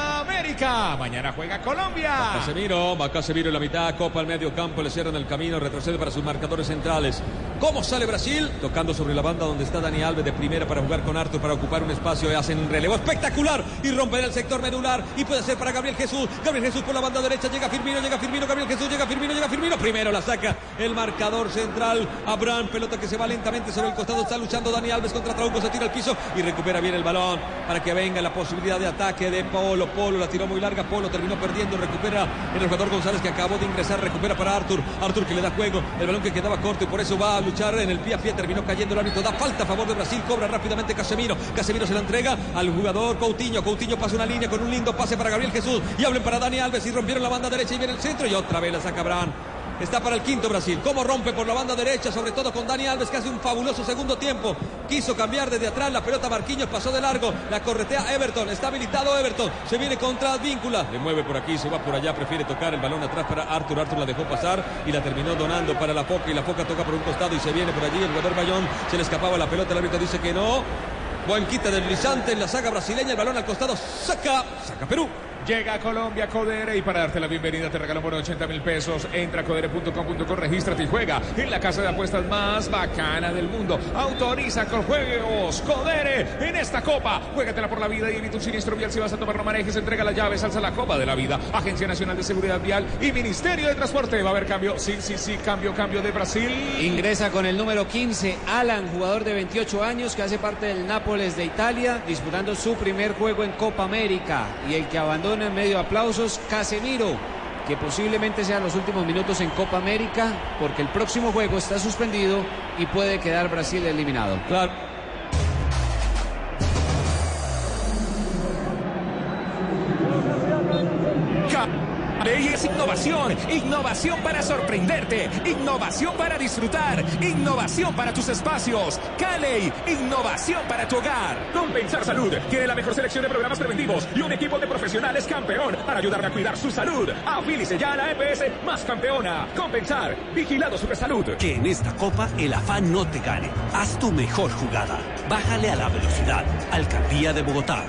Speaker 1: Mañana juega Colombia.
Speaker 10: Casemiro, va Casemiro en la mitad, copa al medio campo, le cierran el camino, retrocede para sus marcadores centrales. ¿Cómo sale Brasil? Tocando sobre la banda donde está Dani Alves de primera para jugar con Arthur para ocupar un espacio hacen un relevo espectacular y rompen el sector medular y puede ser para Gabriel Jesús. Gabriel Jesús por la banda derecha, llega Firmino, llega Firmino, Gabriel Jesús, llega Firmino, llega Firmino. Primero la saca el marcador central. Abraham, pelota que se va lentamente sobre el costado, está luchando Dani Alves contra Trauco, se tira al piso y recupera bien el balón para que venga la posibilidad de ataque de Polo. Polo la tiró muy larga, Polo terminó perdiendo, recupera el jugador González que acabó de ingresar, recupera para Arthur. Arthur que le da juego, el balón que quedaba corto y por eso va a luchar en el pie a pie, terminó cayendo el árbitro, da falta a favor de Brasil, cobra rápidamente Casemiro. Casemiro se la entrega al jugador Coutinho. Coutinho pasa una línea con un lindo pase para Gabriel Jesús y hablen para Dani Alves y rompieron la banda derecha y viene el centro y otra vez la saca Abraham. Está para el quinto Brasil. ¿Cómo rompe por la banda derecha? Sobre todo con Dani Alves que hace un fabuloso segundo tiempo. Quiso cambiar desde atrás. La pelota Marquinhos pasó de largo. La corretea Everton. Está habilitado Everton. Se viene contra Advíncula. Le mueve por aquí, se va por allá. Prefiere tocar el balón atrás para Arthur. Arthur la dejó pasar y la terminó donando para la Foca. Y la Foca toca por un costado y se viene por allí. El jugador Bayón se le escapaba la pelota. El árbitro dice que no. Buen quita del Lisante en la saga brasileña. El balón al costado. Saca. Saca Perú.
Speaker 1: Llega a Colombia Codere y para darte la bienvenida te regalamos por 80 mil pesos. Entra a codere.com.co, regístrate y juega en la casa de apuestas más bacana del mundo. Autoriza con juegos Codere en esta copa. Juégatela por la vida y evita un siniestro vial si vas a tomar no manejes. Entrega la llave, salsa la copa de la vida. Agencia Nacional de Seguridad Vial y Ministerio de Transporte. Va a haber cambio. Sí, sí, sí, cambio, cambio de Brasil.
Speaker 7: Ingresa con el número 15, Alan, jugador de 28 años que hace parte del Nápoles de Italia, disputando su primer juego en Copa América. Y el que abandona en medio de aplausos, Casemiro, que posiblemente sean los últimos minutos en Copa América, porque el próximo juego está suspendido y puede quedar Brasil eliminado.
Speaker 10: Claro.
Speaker 11: Innovación, innovación para sorprenderte, innovación para disfrutar, innovación para tus espacios. Caley, innovación para tu hogar.
Speaker 1: Compensar Salud tiene la mejor selección de programas preventivos y un equipo de profesionales campeón para ayudarle a cuidar su salud. Afílice ya a la EPS más campeona. Compensar, vigilado Super Salud.
Speaker 14: Que en esta copa el afán no te gane. Haz tu mejor jugada. Bájale a la velocidad. Alcaldía de Bogotá.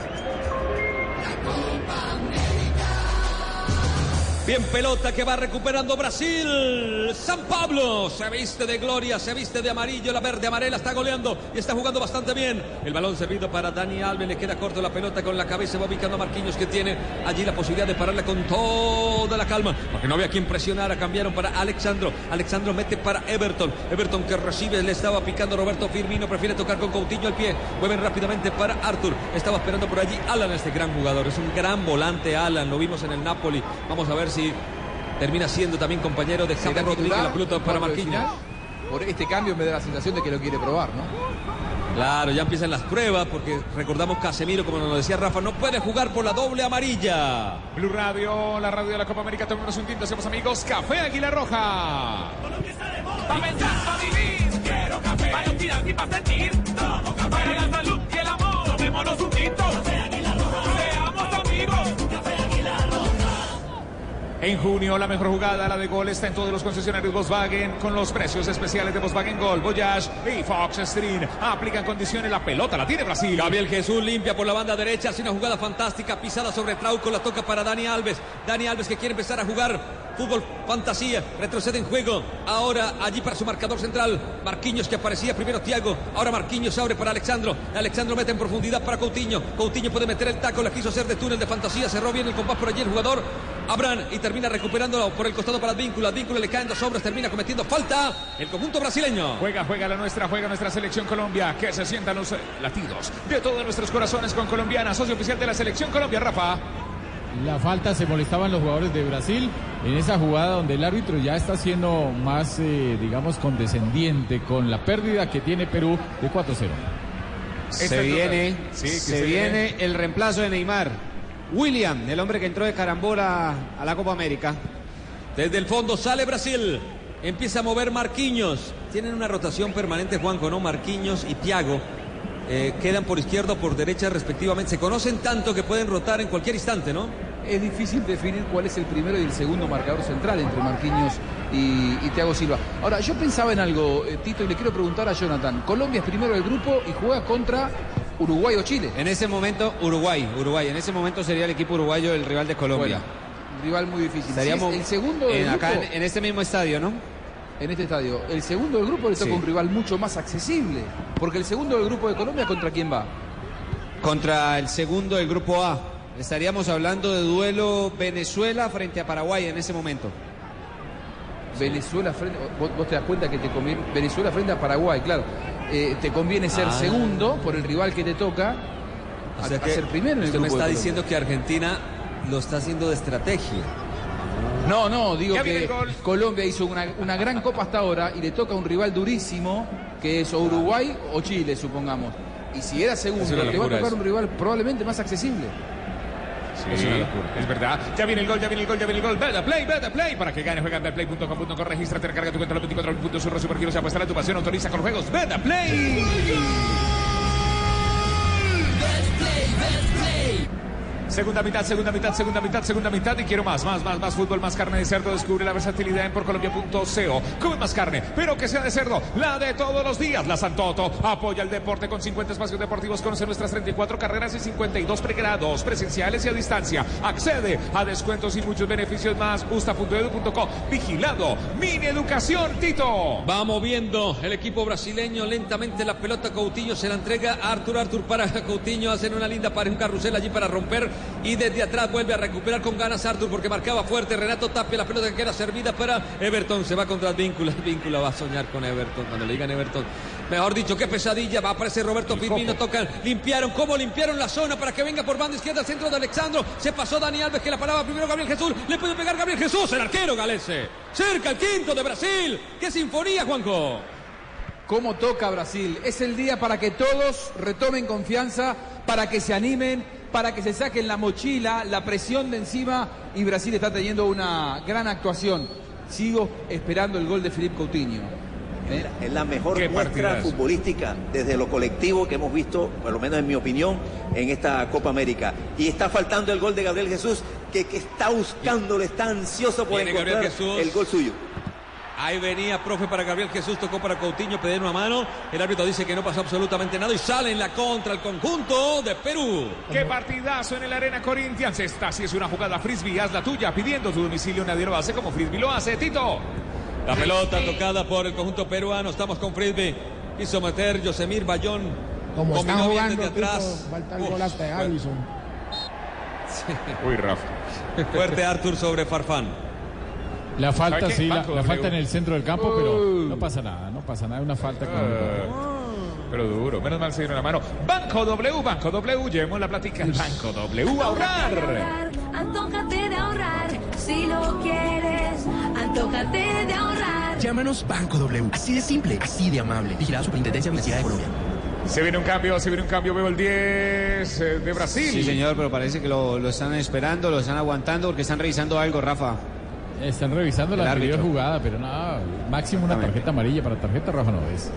Speaker 10: Bien pelota que va recuperando Brasil. San Pablo se viste de gloria, se viste de amarillo, la verde amarela está goleando y está jugando bastante bien. El balón servido para Dani Alves, le queda corto la pelota con la cabeza, va ubicando a Marquinhos que tiene allí la posibilidad de pararle con toda la calma, porque no había quien presionara, cambiaron para Alexandro. Alexandro mete para Everton. Everton que recibe, le estaba picando Roberto Firmino, prefiere tocar con Coutinho al pie. Mueven rápidamente para Arthur. Estaba esperando por allí Alan, este gran jugador. Es un gran volante Alan, lo vimos en el Napoli. Vamos a ver si termina siendo también compañero de Javier Rodríguez la pelota para Marquinhos.
Speaker 8: Por este cambio me da la sensación de que lo quiere probar, ¿no?
Speaker 10: Claro, ya empiezan las pruebas porque recordamos Casemiro, como nos decía Rafa, no puede jugar por la doble amarilla.
Speaker 1: Blue Radio, la radio de la Copa América, tomémonos un tinto, seamos amigos. Café Águila Roja.
Speaker 11: Pa' pensar, pa' vivir, quiero café. Para y para sentir, tomo café. Para la salud y el amor, tomémonos un tinto.
Speaker 1: En junio, la mejor jugada, la de gol, está en todos los concesionarios Volkswagen con los precios especiales de Volkswagen Gol, Voyage y Fox Stream. Aplican condiciones, la pelota la tiene Brasil.
Speaker 10: Gabriel Jesús limpia por la banda derecha, hace una jugada fantástica, pisada sobre Trauco, la toca para Dani Alves. Dani Alves que quiere empezar a jugar fútbol fantasía, retrocede en juego. Ahora allí para su marcador central, Marquinhos que aparecía primero Tiago, ahora Marquinhos abre para Alexandro. Alexandro mete en profundidad para Coutinho. Coutinho puede meter el taco, la quiso hacer de túnel de fantasía, cerró bien el compás por allí el jugador. Abraham y termina recuperándolo por el costado para Advíncula. Advíncula le caen dos hombres, termina cometiendo falta el conjunto brasileño.
Speaker 1: Juega, juega la nuestra, juega nuestra selección Colombia. Que se sientan los eh, latidos de todos nuestros corazones con Colombiana, socio oficial de la selección Colombia, Rafa.
Speaker 9: La falta se molestaban los jugadores de Brasil en esa jugada donde el árbitro ya está siendo más, eh, digamos, condescendiente con la pérdida que tiene Perú de 4-0.
Speaker 7: Se viene, se, viene el reemplazo de Neymar. William, el hombre que entró de carambola a la Copa América.
Speaker 10: Desde el fondo sale Brasil. Empieza a mover Marquinhos. Tienen una rotación permanente, Juanjo, ¿no? Marquinhos y Thiago. eh, quedan por izquierda o por derecha respectivamente. Se conocen tanto que pueden rotar en cualquier instante, ¿no?
Speaker 8: Es difícil definir cuál es el primero y el segundo marcador central entre Marquinhos y, y Thiago Silva. Ahora, yo pensaba en algo, eh, Tito, y le quiero preguntar a Jonathan. Colombia es primero del grupo y juega contra Uruguay o Chile.
Speaker 7: En ese momento, Uruguay, Uruguay. En ese momento sería el equipo uruguayo el rival de Colombia.
Speaker 8: Bueno, rival muy difícil. Es el segundo
Speaker 7: en, acá
Speaker 8: grupo-
Speaker 7: en, en este mismo estadio, ¿no?
Speaker 8: en este estadio. El segundo del grupo le toca
Speaker 7: Sí.
Speaker 8: un rival mucho más accesible. Porque el segundo del grupo de Colombia, ¿contra quién va?
Speaker 7: Contra el segundo del grupo A. Estaríamos hablando de duelo Venezuela frente a Paraguay en ese momento.
Speaker 8: Venezuela frente. Vos, vos te das cuenta que te conviene. Venezuela frente a Paraguay, claro. Eh, te conviene ser
Speaker 10: Ah.
Speaker 8: segundo por el rival que te toca.
Speaker 10: O
Speaker 8: a-
Speaker 10: sea
Speaker 8: a
Speaker 10: que
Speaker 8: ser primero en el
Speaker 10: usted me está diciendo que Argentina lo está haciendo de estrategia.
Speaker 8: No, no, digo que. Colombia hizo una, una gran copa hasta ahora y le toca un rival durísimo, que es o Uruguay o Chile, supongamos. Y si era segundo, te va a tocar
Speaker 1: eso.
Speaker 8: un rival probablemente más accesible.
Speaker 1: Sí, es, verdad. Ya viene el gol, ya viene el gol, ya viene el gol. Beta Play, Beta Play. Para que gane, juega betplay.com.co. Regístrate, recarga tu cuenta los 24 puntos. Surro Supergiros. Apuesta a tu pasión. Autoriza con juegos. Beta Play. Segunda mitad, segunda mitad, segunda mitad, segunda mitad y quiero más, más, más, más fútbol, más carne de cerdo. Descubre la versatilidad en porcolombia.co. Come más carne, pero que sea de cerdo, la de todos los días. La Santoto apoya el deporte con 50 espacios deportivos. Conoce nuestras 34 carreras y 52 pregrados presenciales y a distancia. Accede a descuentos y muchos beneficios más. Usta.edu.co. Vigilado. Mini Educación, Tito.
Speaker 10: Va moviendo el equipo brasileño lentamente la pelota. Coutinho se la entrega a Artur. Artur para Coutinho. Hacen una linda para un carrusel allí para romper. Y desde atrás vuelve a recuperar con ganas Artur porque marcaba fuerte. Renato Tapia. La pelota que queda servida para Everton. Se va contra Víncula. Víncula va a soñar con Everton. Cuando le digan Everton. Mejor dicho, qué pesadilla. Va a aparecer Roberto Firmino. Tocan. Limpiaron. ¿Cómo limpiaron la zona para que venga por banda izquierda al centro de Alexandro? Se pasó Dani Alves que la paraba primero Gabriel Jesús. Le puede pegar Gabriel Jesús. El arquero galese. Cerca el quinto de Brasil. ¡Qué sinfonía, Juanjo!
Speaker 8: ¿Cómo toca Brasil? Es el día para que todos retomen confianza, para que se animen, para que se saquen la mochila, la presión de encima y Brasil está teniendo una gran actuación. Sigo esperando el gol de Felipe Coutinho. ¿eh?
Speaker 12: Es la mejor muestra futbolística desde lo colectivo que hemos visto, por lo menos en mi opinión, en esta Copa América. Y está faltando el gol de Gabriel Jesús, que, que está buscándolo, está ansioso por
Speaker 10: Viene
Speaker 12: encontrar
Speaker 10: Jesús.
Speaker 12: el gol suyo.
Speaker 10: Ahí venía, profe, para Gabriel Jesús, tocó para Coutinho, pedir una mano. El árbitro dice que no pasó absolutamente nada y sale en la contra el conjunto de Perú.
Speaker 1: Qué partidazo en el Arena Corinthians. Esta sí es una jugada frisbee. Haz la tuya pidiendo tu domicilio. Nadie lo hace como frisbee lo hace. Tito.
Speaker 10: La pelota tocada por el conjunto peruano. Estamos con Frisbee. Quiso meter Yosemir Bayón.
Speaker 4: Como están
Speaker 10: bien
Speaker 4: jugando,
Speaker 10: desde
Speaker 4: Tito,
Speaker 10: atrás.
Speaker 4: falta el
Speaker 10: Uf,
Speaker 4: gol hasta.
Speaker 1: Uy, Rafa.
Speaker 10: Fuerte Arthur sobre Farfán.
Speaker 9: La falta, sí, la,
Speaker 1: Banco
Speaker 9: la
Speaker 1: W.
Speaker 9: falta en el centro del campo, pero no pasa nada, no pasa nada, una falta con...
Speaker 1: Pero duro, menos mal se dieron la mano. Banco W, Banco W, llevemos la platica. Banco W, ahorrar.
Speaker 15: Antójate de ahorrar, si lo quieres, antójate de ahorrar.
Speaker 16: Llámanos Banco W. Así de simple, así de amable. Vigilado Superintendencia Financiera de Colombia.
Speaker 1: Se viene un cambio, se viene un cambio. Veo el 10 eh, de Brasil.
Speaker 7: Sí, señor, pero parece que lo, lo están esperando, lo están aguantando porque están revisando algo, Rafa.
Speaker 9: Están revisando
Speaker 7: El
Speaker 9: la anterior
Speaker 7: árbitro.
Speaker 9: jugada, pero nada, máximo una tarjeta amarilla para tarjeta roja no es.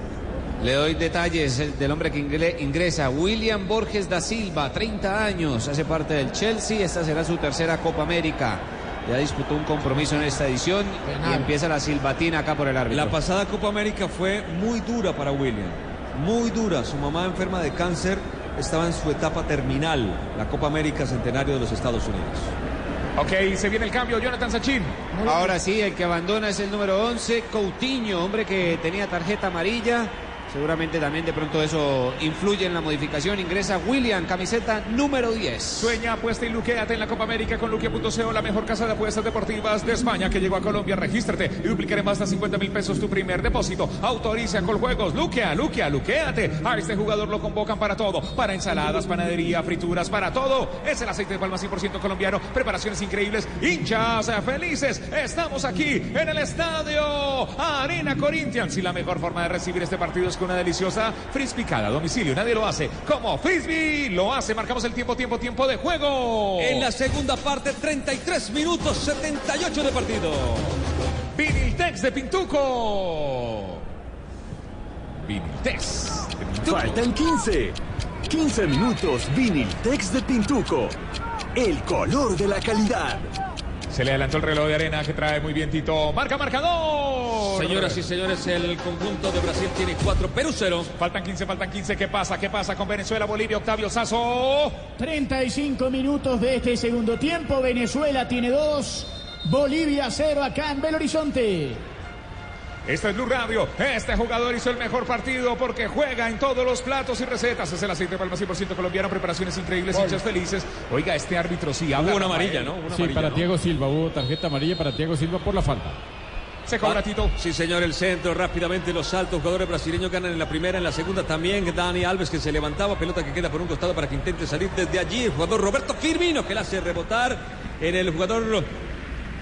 Speaker 7: Le doy detalles el- del hombre que ingre- ingresa, William Borges da Silva, 30 años, hace parte del Chelsea, esta será su tercera Copa América. Ya disputó un compromiso en esta edición y empieza la silbatina acá por el árbitro.
Speaker 10: La pasada Copa América fue muy dura para William. Muy dura. Su mamá enferma de cáncer estaba en su etapa terminal. La Copa América Centenario de los Estados Unidos.
Speaker 1: Ok, se viene el cambio. Jonathan Sachin.
Speaker 7: Ahora sí, el que abandona es el número 11, Coutinho, hombre que tenía tarjeta amarilla. Seguramente también de pronto eso influye en la modificación. Ingresa William, camiseta número 10.
Speaker 1: Sueña, apuesta y luqueate en la Copa América con Luquia.co, la mejor casa de apuestas deportivas de España que llegó a Colombia. Regístrate y duplicaré más de 50 mil pesos tu primer depósito. Autoriza con juegos. Luquea, Luquea, luqueate. A este jugador lo convocan para todo. Para ensaladas, panadería, frituras, para todo. Es el aceite de palma 100% colombiano. Preparaciones increíbles. Hinchas felices. Estamos aquí en el estadio Arena Corinthians. Y la mejor forma de recibir este partido es con una deliciosa frispicada a domicilio. Nadie lo hace como Frisbee lo hace. Marcamos el tiempo, tiempo, tiempo de juego.
Speaker 10: En la segunda parte, 33 minutos 78 de partido.
Speaker 1: Viniltex de Pintuco. Viniltex de Pintuco.
Speaker 17: Faltan 15. 15 minutos Viniltex de Pintuco. El color de la calidad.
Speaker 1: Se le adelantó el reloj de arena que trae muy bien Tito. Marca marcador.
Speaker 10: Señoras y señores, el conjunto de Brasil tiene 4, Perú 0.
Speaker 1: Faltan 15, faltan 15. ¿Qué pasa? ¿Qué pasa con Venezuela, Bolivia, Octavio Sazo?
Speaker 6: 35 minutos de este segundo tiempo. Venezuela tiene dos. Bolivia cero acá en Belo Horizonte.
Speaker 1: Este es Blue Radio. Este jugador hizo el mejor partido porque juega en todos los platos y recetas. Es el aceite de palma 100% colombiano. Preparaciones increíbles, hinchas felices. Oiga, este árbitro sí habla.
Speaker 10: Hubo una amarilla, ¿no? Una
Speaker 9: Sí,
Speaker 10: amarilla,
Speaker 9: para
Speaker 10: ¿no?
Speaker 9: Thiago Silva hubo tarjeta amarilla para Thiago Silva por la falta.
Speaker 1: Se cobra Tito.
Speaker 10: Sí, señor, el centro rápidamente los saltos. Jugadores brasileños ganan en la primera, en la segunda también. Dani Alves que se levantaba, pelota que queda por un costado para que intente salir desde allí. El jugador Roberto Firmino que la hace rebotar en el jugador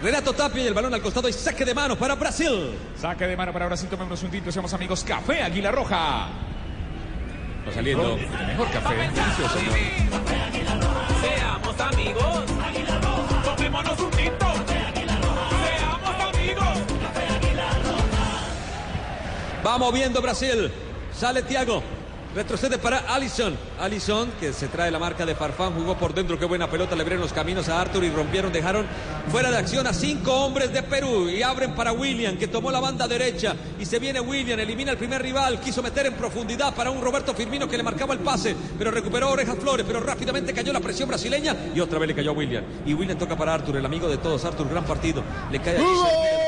Speaker 10: Renato Tapia y el balón al costado y saque de mano para Brasil.
Speaker 1: Saque de mano para Brasil. Tomémonos un tinto. Seamos amigos. Café Águila Roja.
Speaker 10: Va saliendo.
Speaker 1: El mejor café. Delicioso.
Speaker 11: Seamos amigos. Tomémonos un tinto. Seamos amigos.
Speaker 10: Va moviendo Brasil. Sale Thiago. Retrocede para Allison. Allison, que se trae la marca de Farfán, jugó por dentro. Qué buena pelota. Le abrieron los caminos a Arthur y rompieron, dejaron fuera de acción a cinco hombres de Perú. Y abren para William, que tomó la banda derecha. Y se viene William, elimina al primer rival. Quiso meter en profundidad para un Roberto Firmino que le marcaba el pase. Pero recuperó Orejas Flores. Pero rápidamente cayó la presión brasileña. Y otra vez le cayó a William. Y William toca para Arthur, el amigo de todos. Arthur, gran partido. Le cae allí.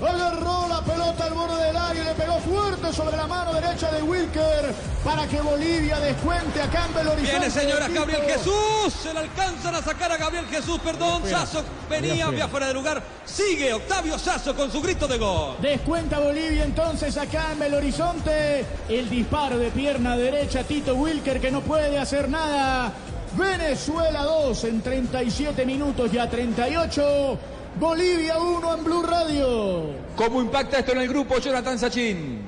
Speaker 13: Agarró la pelota al borde del área y le pegó fuerte sobre la mano derecha de Wilker para que Bolivia descuente a Campbell Horizonte.
Speaker 10: Viene señora. Gabriel Jesús. Se le alcanzan a sacar a Gabriel Jesús. Perdón. Sasso venía, había fuera de lugar. Sigue Octavio Sasso con su grito de gol.
Speaker 6: Descuenta Bolivia entonces acá en Belo Horizonte. El disparo de pierna derecha, Tito Wilker que no puede hacer nada. Venezuela 2 en 37 minutos, ya 38. Bolivia 1 en Blue Radio.
Speaker 8: ¿Cómo impacta esto en el grupo, Jonathan Sachin?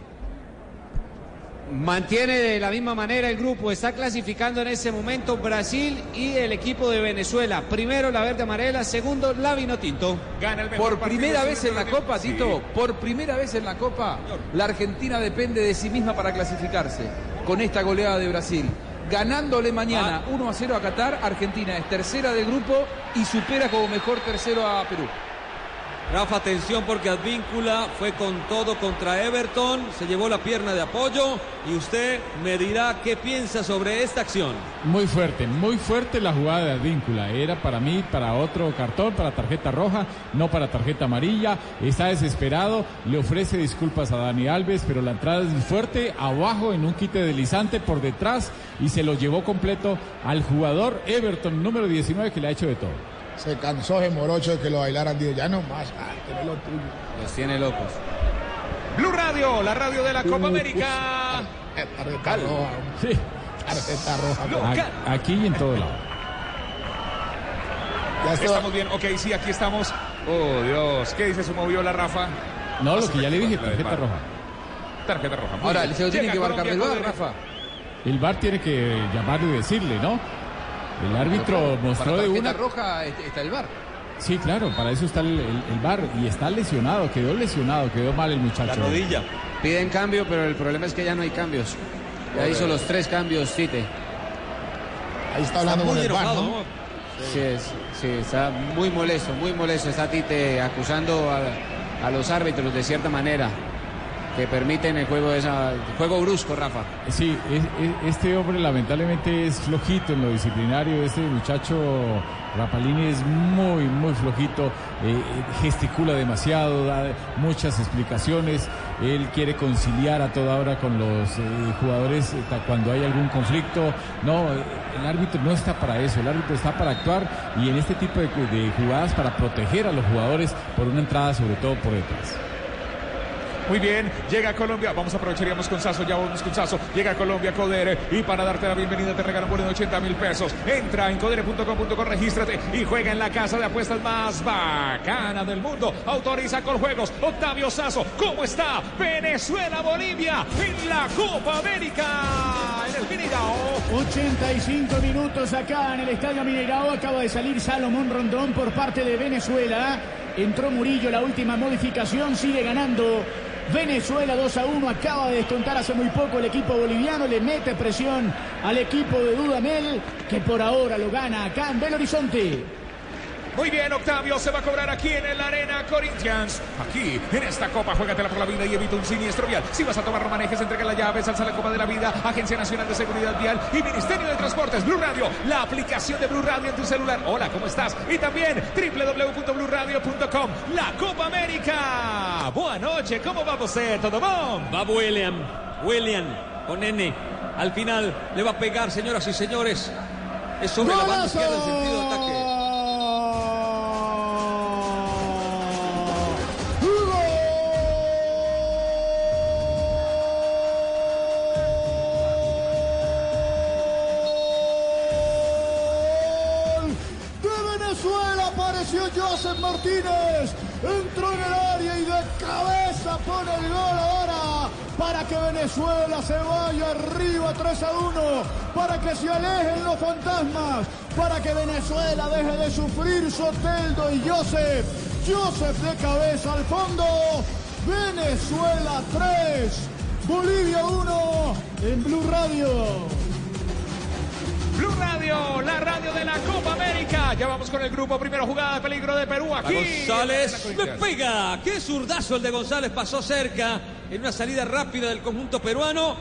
Speaker 7: Mantiene de la misma manera el grupo, está clasificando en ese momento Brasil y el equipo de Venezuela. Primero la verde amarela, segundo la vino tinto.
Speaker 1: Gana el
Speaker 8: Por primera vez en la Copa,
Speaker 7: Sí.
Speaker 8: Tito, por primera vez en la Copa, la Argentina depende de sí misma para clasificarse con esta goleada de Brasil. Ganándole mañana 1 a 0 a Qatar, Argentina es tercera del grupo y supera como mejor tercero a Perú.
Speaker 10: Rafa, atención porque Advíncula fue con todo contra Everton. Se llevó la pierna de apoyo. Y usted me dirá qué piensa sobre esta acción.
Speaker 9: Muy fuerte, muy fuerte la jugada de Advíncula. Era para mí, para otro cartón, para tarjeta roja, no para tarjeta amarilla. Está desesperado, le ofrece disculpas a Dani Alves, pero la entrada es fuerte, abajo en un quite deslizante por detrás y se lo llevó completo al jugador Everton número 19 que le ha hecho de todo.
Speaker 4: Se cansó de Morocho de que lo bailaran. Dijo, ya no más. Ah, tenés lo tuyo.
Speaker 7: Los tiene locos.
Speaker 1: Blue Radio, la radio de la Copa América.
Speaker 4: Tarjeta roja.
Speaker 9: Sí.
Speaker 4: Tarjeta roja.
Speaker 9: Aquí y en todo lado.
Speaker 4: Ya está.
Speaker 1: Estamos bien, ok, sí, aquí estamos. Oh, Dios, ¿qué dice su moviola, Rafa?
Speaker 9: No, lo que ya le dije, tarjeta roja.
Speaker 1: Tarjeta roja.
Speaker 8: Ahora, lo tiene que marcar
Speaker 1: el-
Speaker 8: Rafa.
Speaker 9: El VAR tiene que llamar y decirle, ¿no? El árbitro mostró
Speaker 8: Para
Speaker 9: de una
Speaker 8: roja está el VAR.
Speaker 9: Sí, claro, para eso está el, el, el VAR y está lesionado, quedó lesionado, quedó mal el muchacho.
Speaker 7: Piden cambio, pero el problema es que ya no hay cambios. Ya hizo los tres cambios, Tite.
Speaker 4: Ahí está hablando con el ¿no?
Speaker 7: Sí, es- sí, está muy molesto, muy molesto. Está Tite acusando a, a los árbitros de cierta manera. Que permiten el juego, de esa, juego brusco, Rafa.
Speaker 9: Sí, es- es- este hombre lamentablemente es flojito en lo disciplinario. Este muchacho Rapalini es muy, muy flojito. eh, gesticula demasiado, da muchas explicaciones. Él quiere conciliar a toda hora con los eh, jugadores eh, cuando hay algún conflicto. No, el árbitro no está para eso. El árbitro está para actuar y en este tipo de jugadas para proteger a los jugadores por una entrada, sobre todo por detrás.
Speaker 1: Muy bien, llega Colombia. Vamos a aprovechar, íbamos con Sazo, ya vamos con Sazo. Llega Colombia, Codere. Y para darte la bienvenida te regalan por 80 mil pesos. Entra en codere.com.co, regístrate y juega en la casa de apuestas más bacana del mundo. Autoriza con juegos. Octavio Sazo, ¿cómo está? Venezuela, Bolivia en la Copa América. En el Mineirao.
Speaker 6: 85 minutos acá en el Estadio Mineirao. Acaba de salir Salomón Rondón por parte de Venezuela. Entró Murillo, la última modificación. Sigue ganando Venezuela 2 a 1. Acaba de descontar hace muy poco el equipo boliviano. Le mete presión al equipo de Dudamel, que por ahora lo gana acá en Belo Horizonte.
Speaker 1: Muy bien, Octavio, se va a cobrar aquí en el Arena Corinthians. Aquí, en esta copa, juégatela por la vida y evita un siniestro vial. Si vas a tomar romanejes, entrega la llave, salsa la Copa de la Vida, Agencia Nacional de Seguridad Vial y Ministerio de Transportes, Blue Radio, la aplicación de Blue Radio en tu celular. Hola, ¿cómo estás? Y también www.bluradio.com, la Copa América. Buenas noches, ¿cómo vamos, eh, todo bon?
Speaker 10: Va William, William, con N. Al final le va a pegar, señoras y señores. Es sobre la banda izquierda en sentido de ataque.
Speaker 13: Martínez. Entró en el área y de cabeza pone el gol ahora para que Venezuela se vaya arriba 3 a 1, para que se alejen los fantasmas, para que Venezuela deje de sufrir Soteldo y Joseph. Joseph de cabeza al fondo. Venezuela 3, Bolivia 1 en Blue Radio.
Speaker 1: Blue Radio, la radio de la Copa América. Ya vamos con el grupo. Primero jugada de peligro de Perú aquí.
Speaker 10: González le pega. Qué zurdazo el de González. Pasó cerca en una salida rápida del conjunto peruano.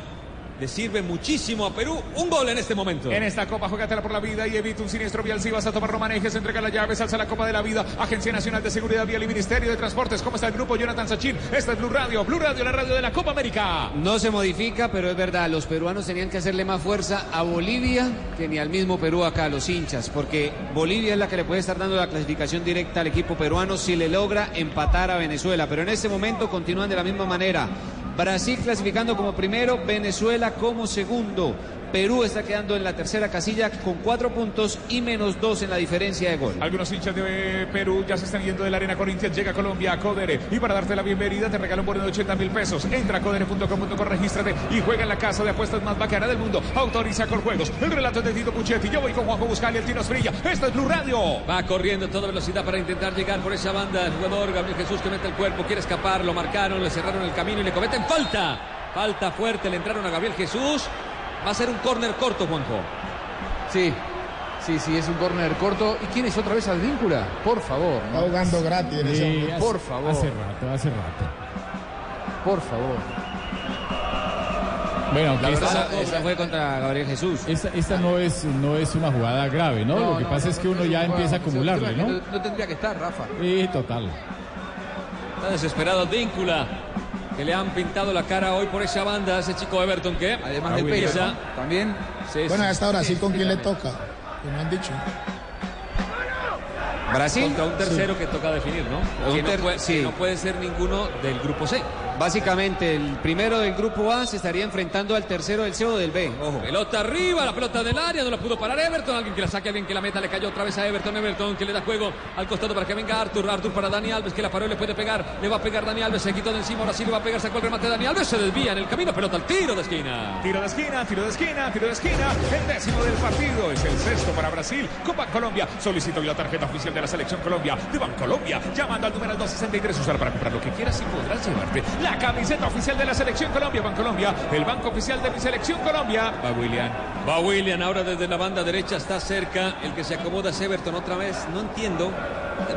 Speaker 10: Le sirve muchísimo a Perú. Un gol en este momento.
Speaker 1: En esta copa, juégatela por la vida y evita un siniestro vial. Si vas a tomar romanejes, entrega la llave, salsa la Copa de la Vida, Agencia Nacional de Seguridad Vial y Ministerio de Transportes. ¿Cómo está el grupo? Jonathan Sachin. Esta es Blue Radio. Blue Radio, la radio de la Copa América.
Speaker 7: No se modifica, pero es verdad, los peruanos tenían que hacerle más fuerza a Bolivia que ni al mismo Perú acá, a los hinchas, porque Bolivia es la que le puede estar dando la clasificación directa al equipo peruano si le logra empatar a Venezuela, pero en este momento continúan de la misma manera. Brasil clasificando como primero, Venezuela como segundo. Perú está quedando en la tercera casilla con cuatro puntos y menos dos en la diferencia de gol.
Speaker 1: Algunos hinchas de Perú ya se están yendo de la Arena Corinthians. Llega Colombia, Codere. Y para darte la bienvenida, te regalo un bono de 80 mil pesos. Entra a codere.com.co, regístrate y juega en la casa de apuestas más bacana del mundo. Autoriza con juegos. El relato es de Tito Puchetti. Yo voy con Juanjo Buscali, el Tino Frilla. Esto es Blue Radio.
Speaker 10: Va corriendo a toda velocidad para intentar llegar por esa banda. El jugador Gabriel Jesús que mete el cuerpo, quiere escapar, lo marcaron, le cerraron el camino y le cometen falta. Falta fuerte, le entraron a Gabriel Jesús. Va a ser un córner corto, Juanjo.
Speaker 8: Sí, sí, sí, es un córner corto. ¿Y quién es otra vez Advíncula? Por favor.
Speaker 4: Está jugando gratis en ese
Speaker 9: Sí,
Speaker 4: momento.
Speaker 9: hace-
Speaker 8: Por favor.
Speaker 9: Hace rato, hace rato.
Speaker 8: Por favor.
Speaker 9: Bueno, aunque
Speaker 7: La
Speaker 9: esta,
Speaker 7: verdad, esa fue contra Gabriel Jesús.
Speaker 9: esta- esta no, es, no es una jugada grave, ¿no? Lo que
Speaker 8: no,
Speaker 9: pasa
Speaker 8: no,
Speaker 9: es que uno ya
Speaker 8: no,
Speaker 9: empieza a
Speaker 8: no,
Speaker 9: acumularle, ¿no?
Speaker 8: No, no tendría que estar, Rafa.
Speaker 9: Sí, total.
Speaker 10: Está desesperado Víncula. Que le han pintado la cara hoy por esa banda, ese chico Everton que.
Speaker 8: Además
Speaker 10: Esa-
Speaker 8: ¿no? También.
Speaker 10: Sí,
Speaker 4: Bueno,
Speaker 10: sí.
Speaker 4: a esta Brasil, ¿con quién le toca? Que no han dicho.
Speaker 7: Brasil.
Speaker 10: Contra un tercero que toca definir, ¿no?
Speaker 7: Un
Speaker 10: Que no, puede,
Speaker 7: sí.
Speaker 10: que no puede ser ninguno del grupo C.
Speaker 7: Básicamente, el primero del grupo A se estaría enfrentando al tercero del C o del B. Ojo.
Speaker 10: Pelota arriba, la pelota del área, no la pudo parar Everton. Alguien que la saque, alguien que la meta, le cayó otra vez a Everton. Everton que le da juego al costado para que venga Arthur. Arthur para Dani Alves, que la paró y le puede pegar. Le va a pegar Dani Alves, se quitó de encima. Ahora sí le va a pegar, sacó el remate de Dani Alves. Se desvía en el camino, pelota al tiro de esquina.
Speaker 1: Tiro de esquina, tiro de esquina, tiro de esquina. El décimo del partido es el sexto para Brasil. Con Colombia solicito la tarjeta oficial de la Selección Colombia de Bancolombia. Llamando al número 263 usar para comprar lo que quieras y podrás llevarte la camiseta oficial de la Selección Colombia. Bancolombia, el banco oficial de mi Selección Colombia. Va William.
Speaker 10: Va William ahora desde la banda derecha, está cerca. El que se acomoda es Everton otra vez. No entiendo.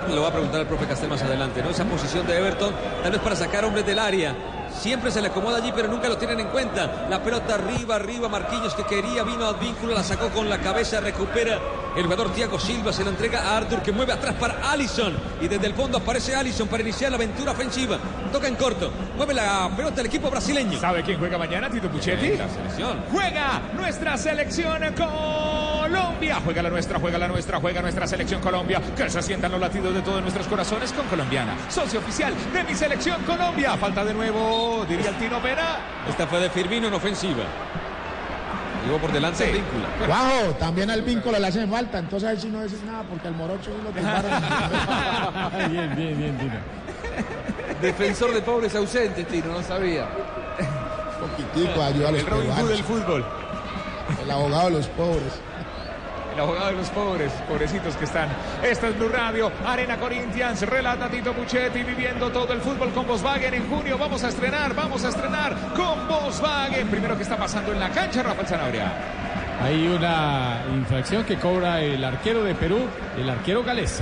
Speaker 10: Lo va a preguntar el profe Castel más adelante, ¿no? Esa posición de Everton, tal vez para sacar hombres del área. Siempre se le acomoda allí, pero nunca lo tienen en cuenta. La pelota arriba, arriba, Marquinhos que quería, vino al vínculo, la sacó con la cabeza, recupera el jugador Thiago Silva, se la entrega a Arthur que mueve atrás para Allison. Y desde el fondo aparece Allison para iniciar la aventura ofensiva. Toca en corto, mueve la pelota el equipo brasileño.
Speaker 1: ¿Sabe quién juega mañana, Tito Puchetti?
Speaker 10: La selección.
Speaker 1: Juega nuestra selección Colombia. Juega la nuestra, juega la nuestra, juega nuestra selección Colombia. Que se sientan los latidos de todos nuestros corazones con Colombiana. Socio oficial de mi selección Colombia. Falta de nuevo, diría el Tino Pena.
Speaker 10: Esta fue de Firmino en ofensiva. Llevó por delante el vínculo.
Speaker 4: Guajo, también al vínculo le hacen falta, entonces ahí sí no dices nada porque al morocho sí lo tumbaron.
Speaker 9: bien, bien, bien, Tino.
Speaker 8: Defensor de pobres ausentes, Tino, no sabía.
Speaker 4: Poquitico, ayuda a los
Speaker 1: El Robin Hood del fútbol.
Speaker 4: El abogado de los pobres.
Speaker 1: El abogado de los pobres, pobrecitos que están. Esta es Blue Radio, Arena Corinthians, relata Tito Puchetti viviendo todo el fútbol con Volkswagen en junio. Vamos a estrenar, vamos a estrenar con Volkswagen. Primero que está pasando en la cancha, Rafael Zanabria.
Speaker 9: Hay una infracción que cobra el arquero de Perú, el arquero galés.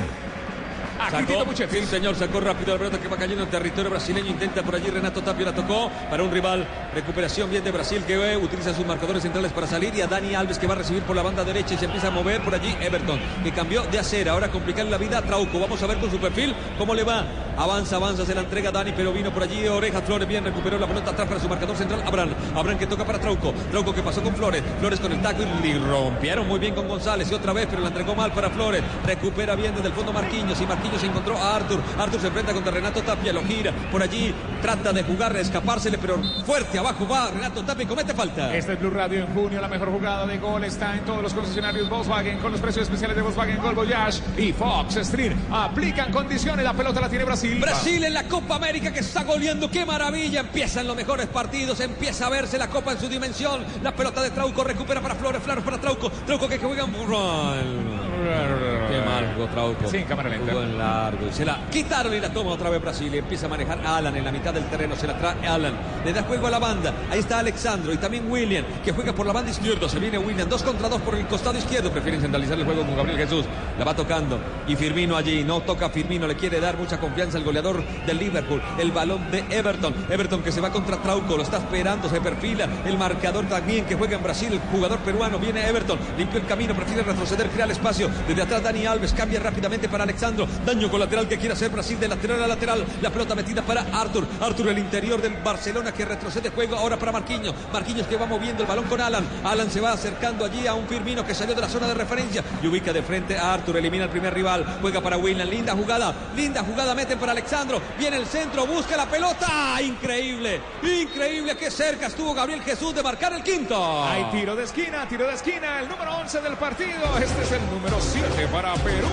Speaker 10: Sacó, sí, señor, sacó rápido la pelota que va cayendo en territorio brasileño. Intenta por allí Renato Tapio, la tocó para un rival. Recuperación bien de Brasil que eh, utiliza sus marcadores centrales para salir. Y a Dani Alves que va a recibir por la banda derecha y se empieza a mover por allí Everton, que cambió de acera. Ahora complicarle la vida a Trauco. Vamos a ver con su perfil cómo le va. Avanza, avanza, se la entrega Dani, pero vino por allí Oreja Flores. Bien, recuperó la pelota atrás para su marcador central. Abraham, Abraham que toca para Trauco. Trauco que pasó con Flores. Flores con el taco y rompieron muy bien con González. Y otra vez, pero la entregó mal para Flores. Recupera bien desde el fondo Marquinhos. Y Marquinhos se encontró a Arthur. Arthur se enfrenta contra Renato Tapia, lo gira por allí. Trata de jugar, de escapársele, pero fuerte abajo va Renato Tapia y comete falta.
Speaker 1: Este es Blue Radio en junio. La mejor jugada de gol está en todos los concesionarios Volkswagen con los precios especiales de Volkswagen Gol Voyage y Fox Stream. Aplican condiciones. La pelota la tiene Brasil.
Speaker 10: Brasil en la Copa América que está goleando, qué maravilla. Empiezan los mejores partidos, empieza a verse la Copa en su dimensión. La pelota de Trauco recupera para Flores, Flores para Trauco. Trauco que juega en Qué mal jugó Trauco.
Speaker 1: Sí, en cámara lenta.
Speaker 10: Jugó en largo. Y se la quitaron y la toma otra vez Brasil. Y empieza a manejar Alan en la mitad del terreno. Se la trae Alan. Le da juego a la banda. Ahí está Alexandro y también William, que juega por la banda izquierda. Se viene William. Dos contra dos por el costado izquierdo. Prefieren centralizar el juego con Gabriel Jesús. La va tocando. Y Firmino allí. No toca Firmino. Le quiere dar mucha confianza al goleador del Liverpool. El balón de Everton. Everton que se va contra Trauco. Lo está esperando. Se perfila. El marcador también que juega en Brasil. El jugador peruano. Viene Everton. Limpia el camino. Prefiere retroceder. Crea el espacio. Desde atrás Dani Alves. Cambia rápidamente para Alexandro. Daño colateral que quiere hacer Brasil de lateral a lateral. La pelota metida para Arthur. Arthur el interior del Barcelona que retrocede juego ahora para Marquinhos. Marquinhos que va moviendo el balón con Alan. Alan se va acercando allí a un Firmino que salió de la zona de referencia y ubica de frente a Arthur. Elimina el primer rival. Juega para William. Linda jugada. Linda jugada. Meten para Alexandro. Viene el centro. Busca la pelota. Increíble. Increíble. Qué cerca estuvo Gabriel Jesús de marcar el quinto.
Speaker 1: Hay tiro de esquina, tiro de esquina, el número 11 del partido. Este es el número 7 para Perú.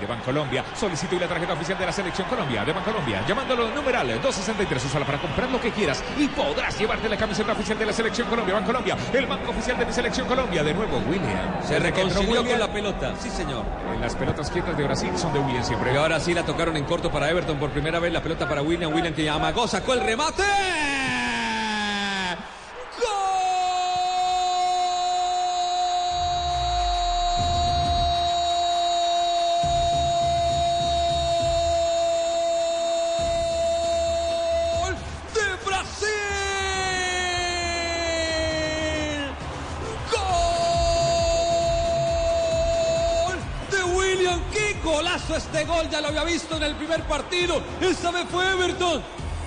Speaker 1: De Bancolombia, solicito y la tarjeta oficial de la Selección Colombia. De Bancolombia, llamándolo numeral 263. Úsala para comprar lo que quieras y podrás llevarte la camiseta oficial de la Selección Colombia. Bancolombia, el banco oficial de mi Selección Colombia. De nuevo, William.
Speaker 10: Se reconcilió
Speaker 1: William.
Speaker 10: con la pelota. Sí, señor.
Speaker 1: En las pelotas quietas de Brasil son de William siempre.
Speaker 10: Y ahora sí la tocaron en corto para Everton por primera vez. La pelota para William. William que amagó, sacó el remate. Este gol! Ya lo había visto en el primer partido. Esta vez fue Everton.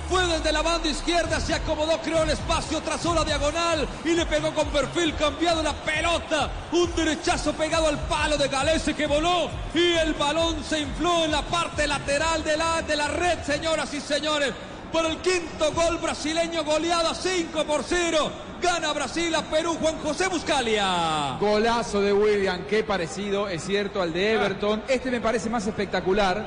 Speaker 10: Fue desde la banda izquierda, se acomodó, creó el espacio, trazó la diagonal y le pegó con perfil cambiado la pelota. Un derechazo pegado al palo de Galese que voló y el balón se infló en la parte lateral de la, de la red, señoras y señores. Por el quinto gol brasileño goleado a 5 por 0. Gana Brasil a Perú, Juan José Buscalia.
Speaker 8: Golazo de William, qué parecido, es cierto, al de Everton. Este me parece más espectacular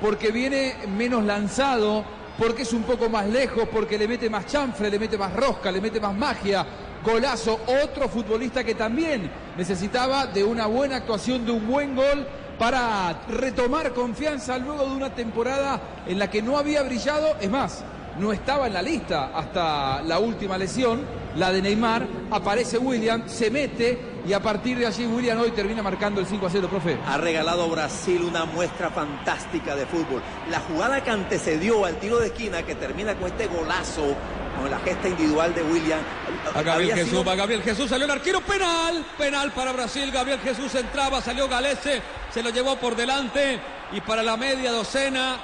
Speaker 8: porque viene menos lanzado, porque es un poco más lejos, porque le mete más chanfle, le mete más rosca, le mete más magia. Golazo, otro futbolista que también necesitaba de una buena actuación, de un buen gol para retomar confianza luego de una temporada en la que no había brillado, es más, no estaba en la lista hasta la última lesión, la de Neymar, aparece William, se mete y a partir de allí William hoy termina marcando el 5 a 0, profe.
Speaker 12: Ha regalado Brasil una muestra fantástica de fútbol. La jugada que antecedió al tiro de esquina que termina con este golazo con la gesta individual de William.
Speaker 10: A Gabriel Jesús,
Speaker 12: sido-
Speaker 10: Gabriel Jesús, salió el arquero penal, penal para Brasil, Gabriel Jesús entraba, salió Galese, se lo llevó por delante y para la media docena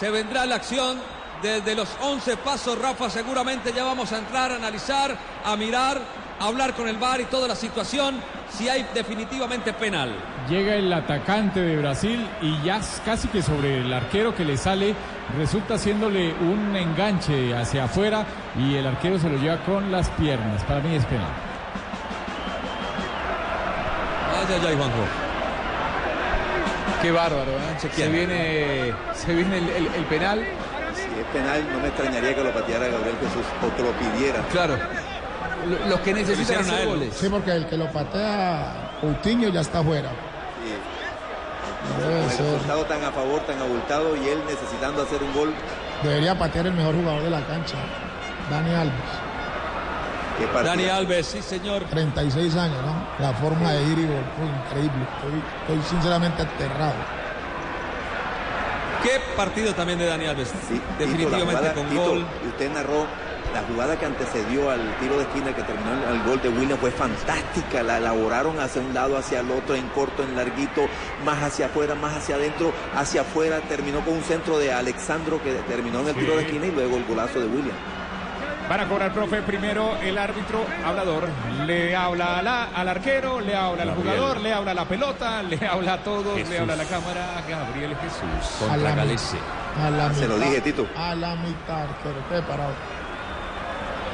Speaker 10: se vendrá la acción desde los 11 pasos, Rafa, seguramente ya vamos a entrar a analizar, a mirar, a hablar con el VAR y toda la situación, si hay definitivamente penal.
Speaker 9: Llega el atacante de Brasil y ya casi que sobre el arquero que le sale resulta haciéndole un enganche hacia afuera y el arquero se lo lleva con las piernas. Para mí es penal.
Speaker 10: Ay, ay, ay, Juanjo.
Speaker 8: Qué bárbaro, ¿eh? Se viene, se viene el, el- el penal.
Speaker 12: Si es penal, no me extrañaría que lo pateara Gabriel Jesús o que lo pidiera.
Speaker 8: Claro. Lo- Los que necesitan hacer goles.
Speaker 4: Sí, porque el que lo patea Coutinho ya está fuera.
Speaker 12: Con el
Speaker 4: ser.
Speaker 12: resultado tan a favor, tan abultado y él necesitando hacer un gol.
Speaker 4: Debería patear el mejor jugador de la cancha, Dani Alves.
Speaker 10: Dani Alves, sí señor.
Speaker 4: 36 años, ¿no? La forma de ir y gol, fue increíble. Estoy, estoy sinceramente aterrado.
Speaker 10: Qué partido también de Dani Alves.
Speaker 12: Tito,
Speaker 10: Definitivamente
Speaker 12: la jugada-
Speaker 10: con
Speaker 12: Tito,
Speaker 10: gol.
Speaker 12: y usted narró la jugada que antecedió al tiro de esquina que terminó el, el gol de William fue fantástica. La elaboraron hacia un lado, hacia el otro, en corto, en larguito, más hacia afuera, más hacia adentro, hacia afuera. Terminó con un centro de Alexandro que terminó en el tiro de
Speaker 1: Sí.
Speaker 12: esquina y luego el golazo de William.
Speaker 1: Van a cobrar, profe. Primero el árbitro hablador. Le habla a la- al arquero, le habla al
Speaker 18: Gabriel.
Speaker 1: jugador, le habla a la pelota, le habla a todos,
Speaker 18: Jesús.
Speaker 1: le habla a la cámara. Gabriel Jesús.
Speaker 4: A la A la
Speaker 12: Se lo dije, Tito.
Speaker 4: A la mitad, arquero. Qué parado.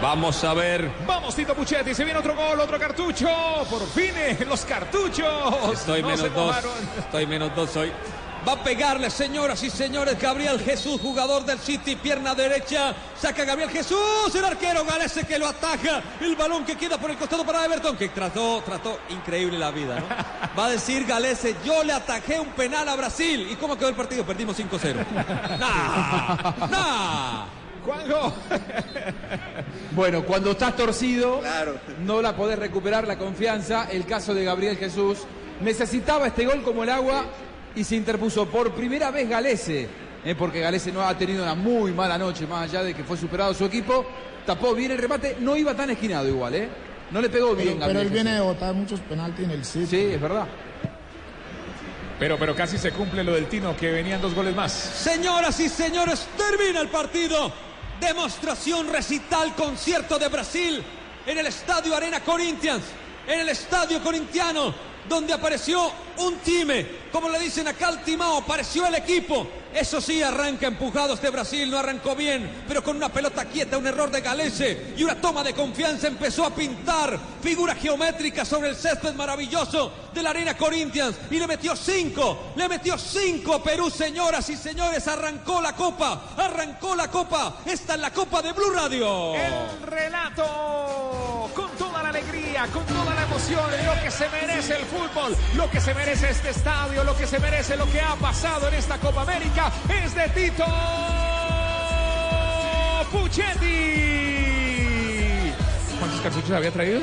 Speaker 10: Vamos a ver.
Speaker 1: Vamos, Tito Puchetti. Se viene otro gol, otro cartucho. Por fin, eh, los cartuchos.
Speaker 10: Estoy
Speaker 1: no
Speaker 10: menos dos. Estoy menos dos hoy. Va a pegarle, señoras y señores, Gabriel Jesús, jugador del City, pierna derecha. Saca Gabriel Jesús, el arquero Galese que lo ataja. El balón que queda por el costado para Everton, que trató, trató increíble la vida. ¿no? Va a decir Galese, yo le atajé un penal a Brasil. ¿Y cómo quedó el partido? Perdimos 5-0. ¡Nah! ¡Nah!
Speaker 8: Juanjo. Bueno, cuando estás torcido, no la podés recuperar la confianza. El caso de Gabriel Jesús necesitaba este gol como el agua y se interpuso por primera vez Galese, eh, porque Galese no ha tenido una muy mala noche, más allá de que fue superado su equipo. Tapó bien el remate, no iba tan esquinado igual, ¿eh? No le pegó bien.
Speaker 4: Pero, pero él viene de botar muchos penaltis en el City.
Speaker 8: Sí, es verdad.
Speaker 1: Pero, pero casi se cumple lo del Tino, que venían dos goles más.
Speaker 10: Señoras y señores, termina el partido. Demostración, recital, concierto de Brasil en el Estadio Arena Corinthians, en el Estadio Corintiano, donde apareció un time, como le dicen acá al Timao, apareció el equipo. Eso sí, arranca empujado este Brasil, no arrancó bien, pero con una pelota quieta, un error de Galese y una toma de confianza empezó a pintar figuras geométricas sobre el césped maravilloso de la Arena Corinthians y le metió cinco, le metió cinco Perú, señoras y señores, arrancó la copa, arrancó la copa, esta es la copa de Blue Radio.
Speaker 1: El relato con toda alegría, con toda la emoción, lo que se merece el fútbol, lo que se merece este estadio, lo que se merece lo que ha pasado en esta Copa América es de Tito Puchetti. ¿Cuántos cartuchos había traído?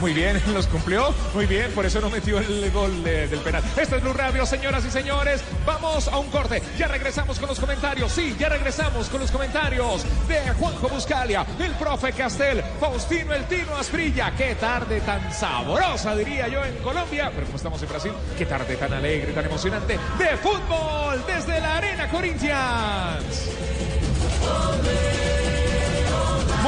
Speaker 1: Muy bien, los cumplió. Muy bien, por eso no metió el gol de- del penal. Esto es Blue Radio, señoras y señores. Vamos a un corte. Ya regresamos con los comentarios. Sí, ya regresamos con los comentarios de Juanjo Buscalia, el profe Castel, Faustino El Tino Asprilla. Qué tarde tan sabrosa, diría yo, en Colombia. Pero como estamos en Brasil, qué tarde tan alegre, tan emocionante de fútbol desde la Arena Corinthians.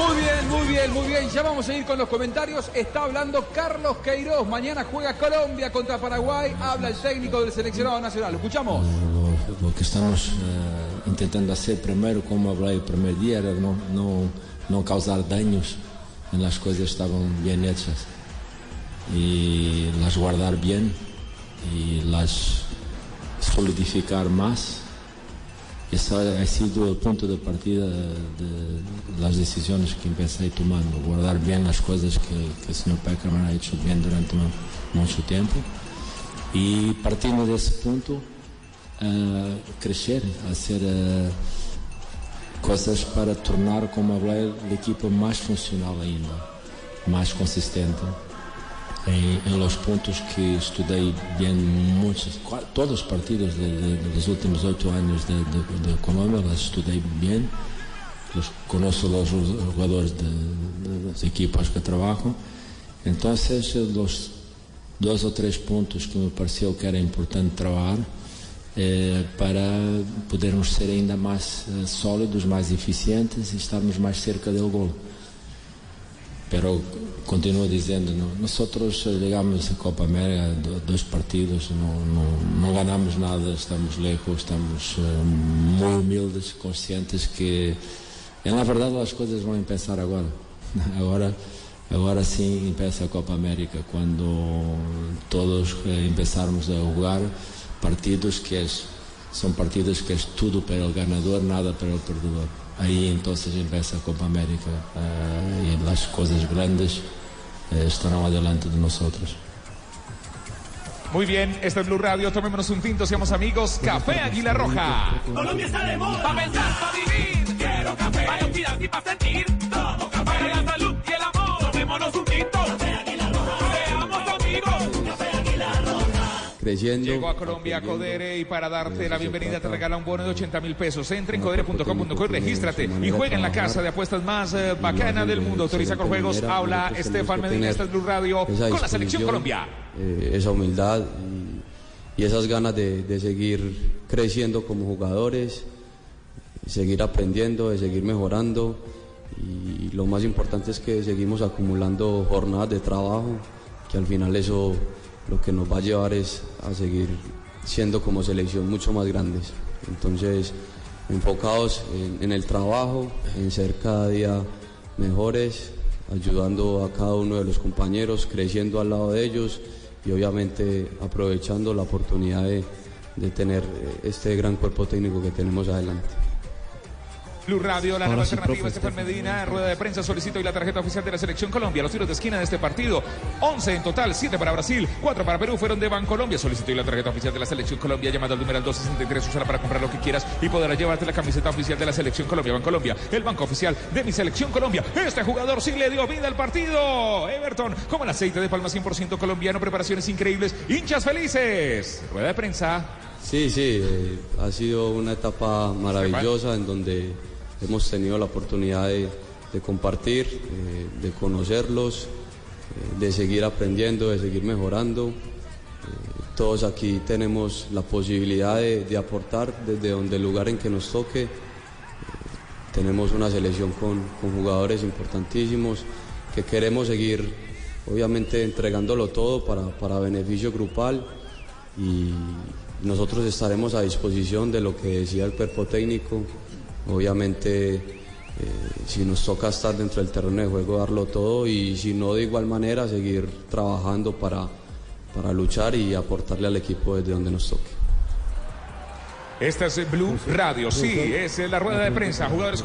Speaker 8: Muy bien, muy bien, muy bien. Ya vamos a ir con los comentarios. Está hablando Carlos Queiroz. Mañana juega Colombia contra Paraguay. Habla el técnico del seleccionado nacional. ¿Lo escuchamos?
Speaker 19: Lo, lo que estamos eh, intentando hacer primero, como hablé el primer día, era no, no, no causar daños en las cosas que estaban bien hechas y las guardar bien y las solidificar más. Ese ha sido el punto de partida de las decisiones que empecé tomando, guardar bien las cosas que, que el señor Peckerman ha hecho bien durante mu- mucho tiempo y partiendo de ese punto eh, crecer, hacer eh, cosas para tornar, como hablé, el equipo más funcional ainda, más consistente. En, en los puntos que estudié bien muchos, cua- todos los partidos de, de- de los últimos ocho años de, de- de Colombia, los estudié bien los, conozco los jugadores de, de los equipos que trabajo. Entonces, los dos o tres pontos que me pareceu que era importante trabalhar eh, para podermos ser ainda mais eh, sólidos, mais eficientes e estarmos mais cerca do gol. Pero continuo dizendo, ¿no? nosotros llegamos a Copa América, do- dos partidos, no, no, no ganamos nada, estamos lejos, estamos eh, muy humildes, conscientes que en la verdad las cosas van a empezar agora. Agora, agora sim empieza a Copa América, quando todos eh, empezarmos a jugar partidos que es, son partidos que es tudo para el ganador, nada para el perdedor. Ahí entonces empieza a Copa América eh, y las cosas grandes eh, estarán adelante de nosotros.
Speaker 1: Muy bien, este es Blue Radio. Tomémonos un tinto, seamos amigos. Café Águila Roja.
Speaker 11: Colombia está de moda. Pa' pensar, pa' vivir. Quiero café. Pa' respirar y pa' sentir.
Speaker 20: Creciendo.
Speaker 1: Llegó a Colombia Codere y para darte la bienvenida te regala un bono de 80 mil pesos. Entra en codere.com.co y regístrate y juega en la casa de apuestas más eh, bacana del mundo. Autoriza con juegos. Habla Estefan Medina, esta es Blue Radio con la selección Colombia.
Speaker 20: eh, esa humildad y, y esas ganas de, de seguir creciendo como jugadores, seguir aprendiendo, de seguir mejorando y lo más importante es que seguimos acumulando jornadas de trabajo, que al final eso lo que nos va a llevar es a seguir siendo como selección mucho más grandes. Entonces, enfocados en, el trabajo, en ser cada día mejores, ayudando a cada uno de los compañeros, creciendo al lado de ellos y obviamente aprovechando la oportunidad de, tener este gran cuerpo técnico que tenemos adelante.
Speaker 1: Blue Radio, la
Speaker 20: Ahora
Speaker 1: nueva
Speaker 20: sí,
Speaker 1: alternativa. Estefan Medina, rueda de prensa, solicito hoy la tarjeta oficial de la selección Colombia. Los tiros de esquina de este partido, 11 en total, 7 para Brasil, 4 para Perú, fueron de Bancolombia. Solicito hoy la tarjeta oficial de la selección Colombia, llamado al numeral 263, usarla para comprar lo que quieras y podrás llevarte la camiseta oficial de la selección Colombia. Bancolombia, el banco oficial de mi selección Colombia. Este jugador sí le dio vida al partido. Everton, como el aceite de palma 100% colombiano, preparaciones increíbles, hinchas felices. Rueda de prensa.
Speaker 20: Sí, sí, eh, ha sido una etapa maravillosa en donde hemos tenido la oportunidad de, compartir, eh, de conocerlos, eh, de seguir aprendiendo, de seguir mejorando. Eh, todos aquí tenemos la posibilidad de, aportar desde donde el lugar en que nos toque. Tenemos una selección con, con jugadores importantísimos que queremos seguir, obviamente, entregándolo todo para, para beneficio grupal y nosotros estaremos a disposición de lo que decía el cuerpo técnico. Obviamente, eh, si nos toca estar dentro del terreno de juego, darlo todo y si no, de igual manera, seguir trabajando para, para luchar y aportarle al equipo desde donde nos toque.
Speaker 1: Esta es Blue Radio, sí, es la rueda de prensa. Jugadores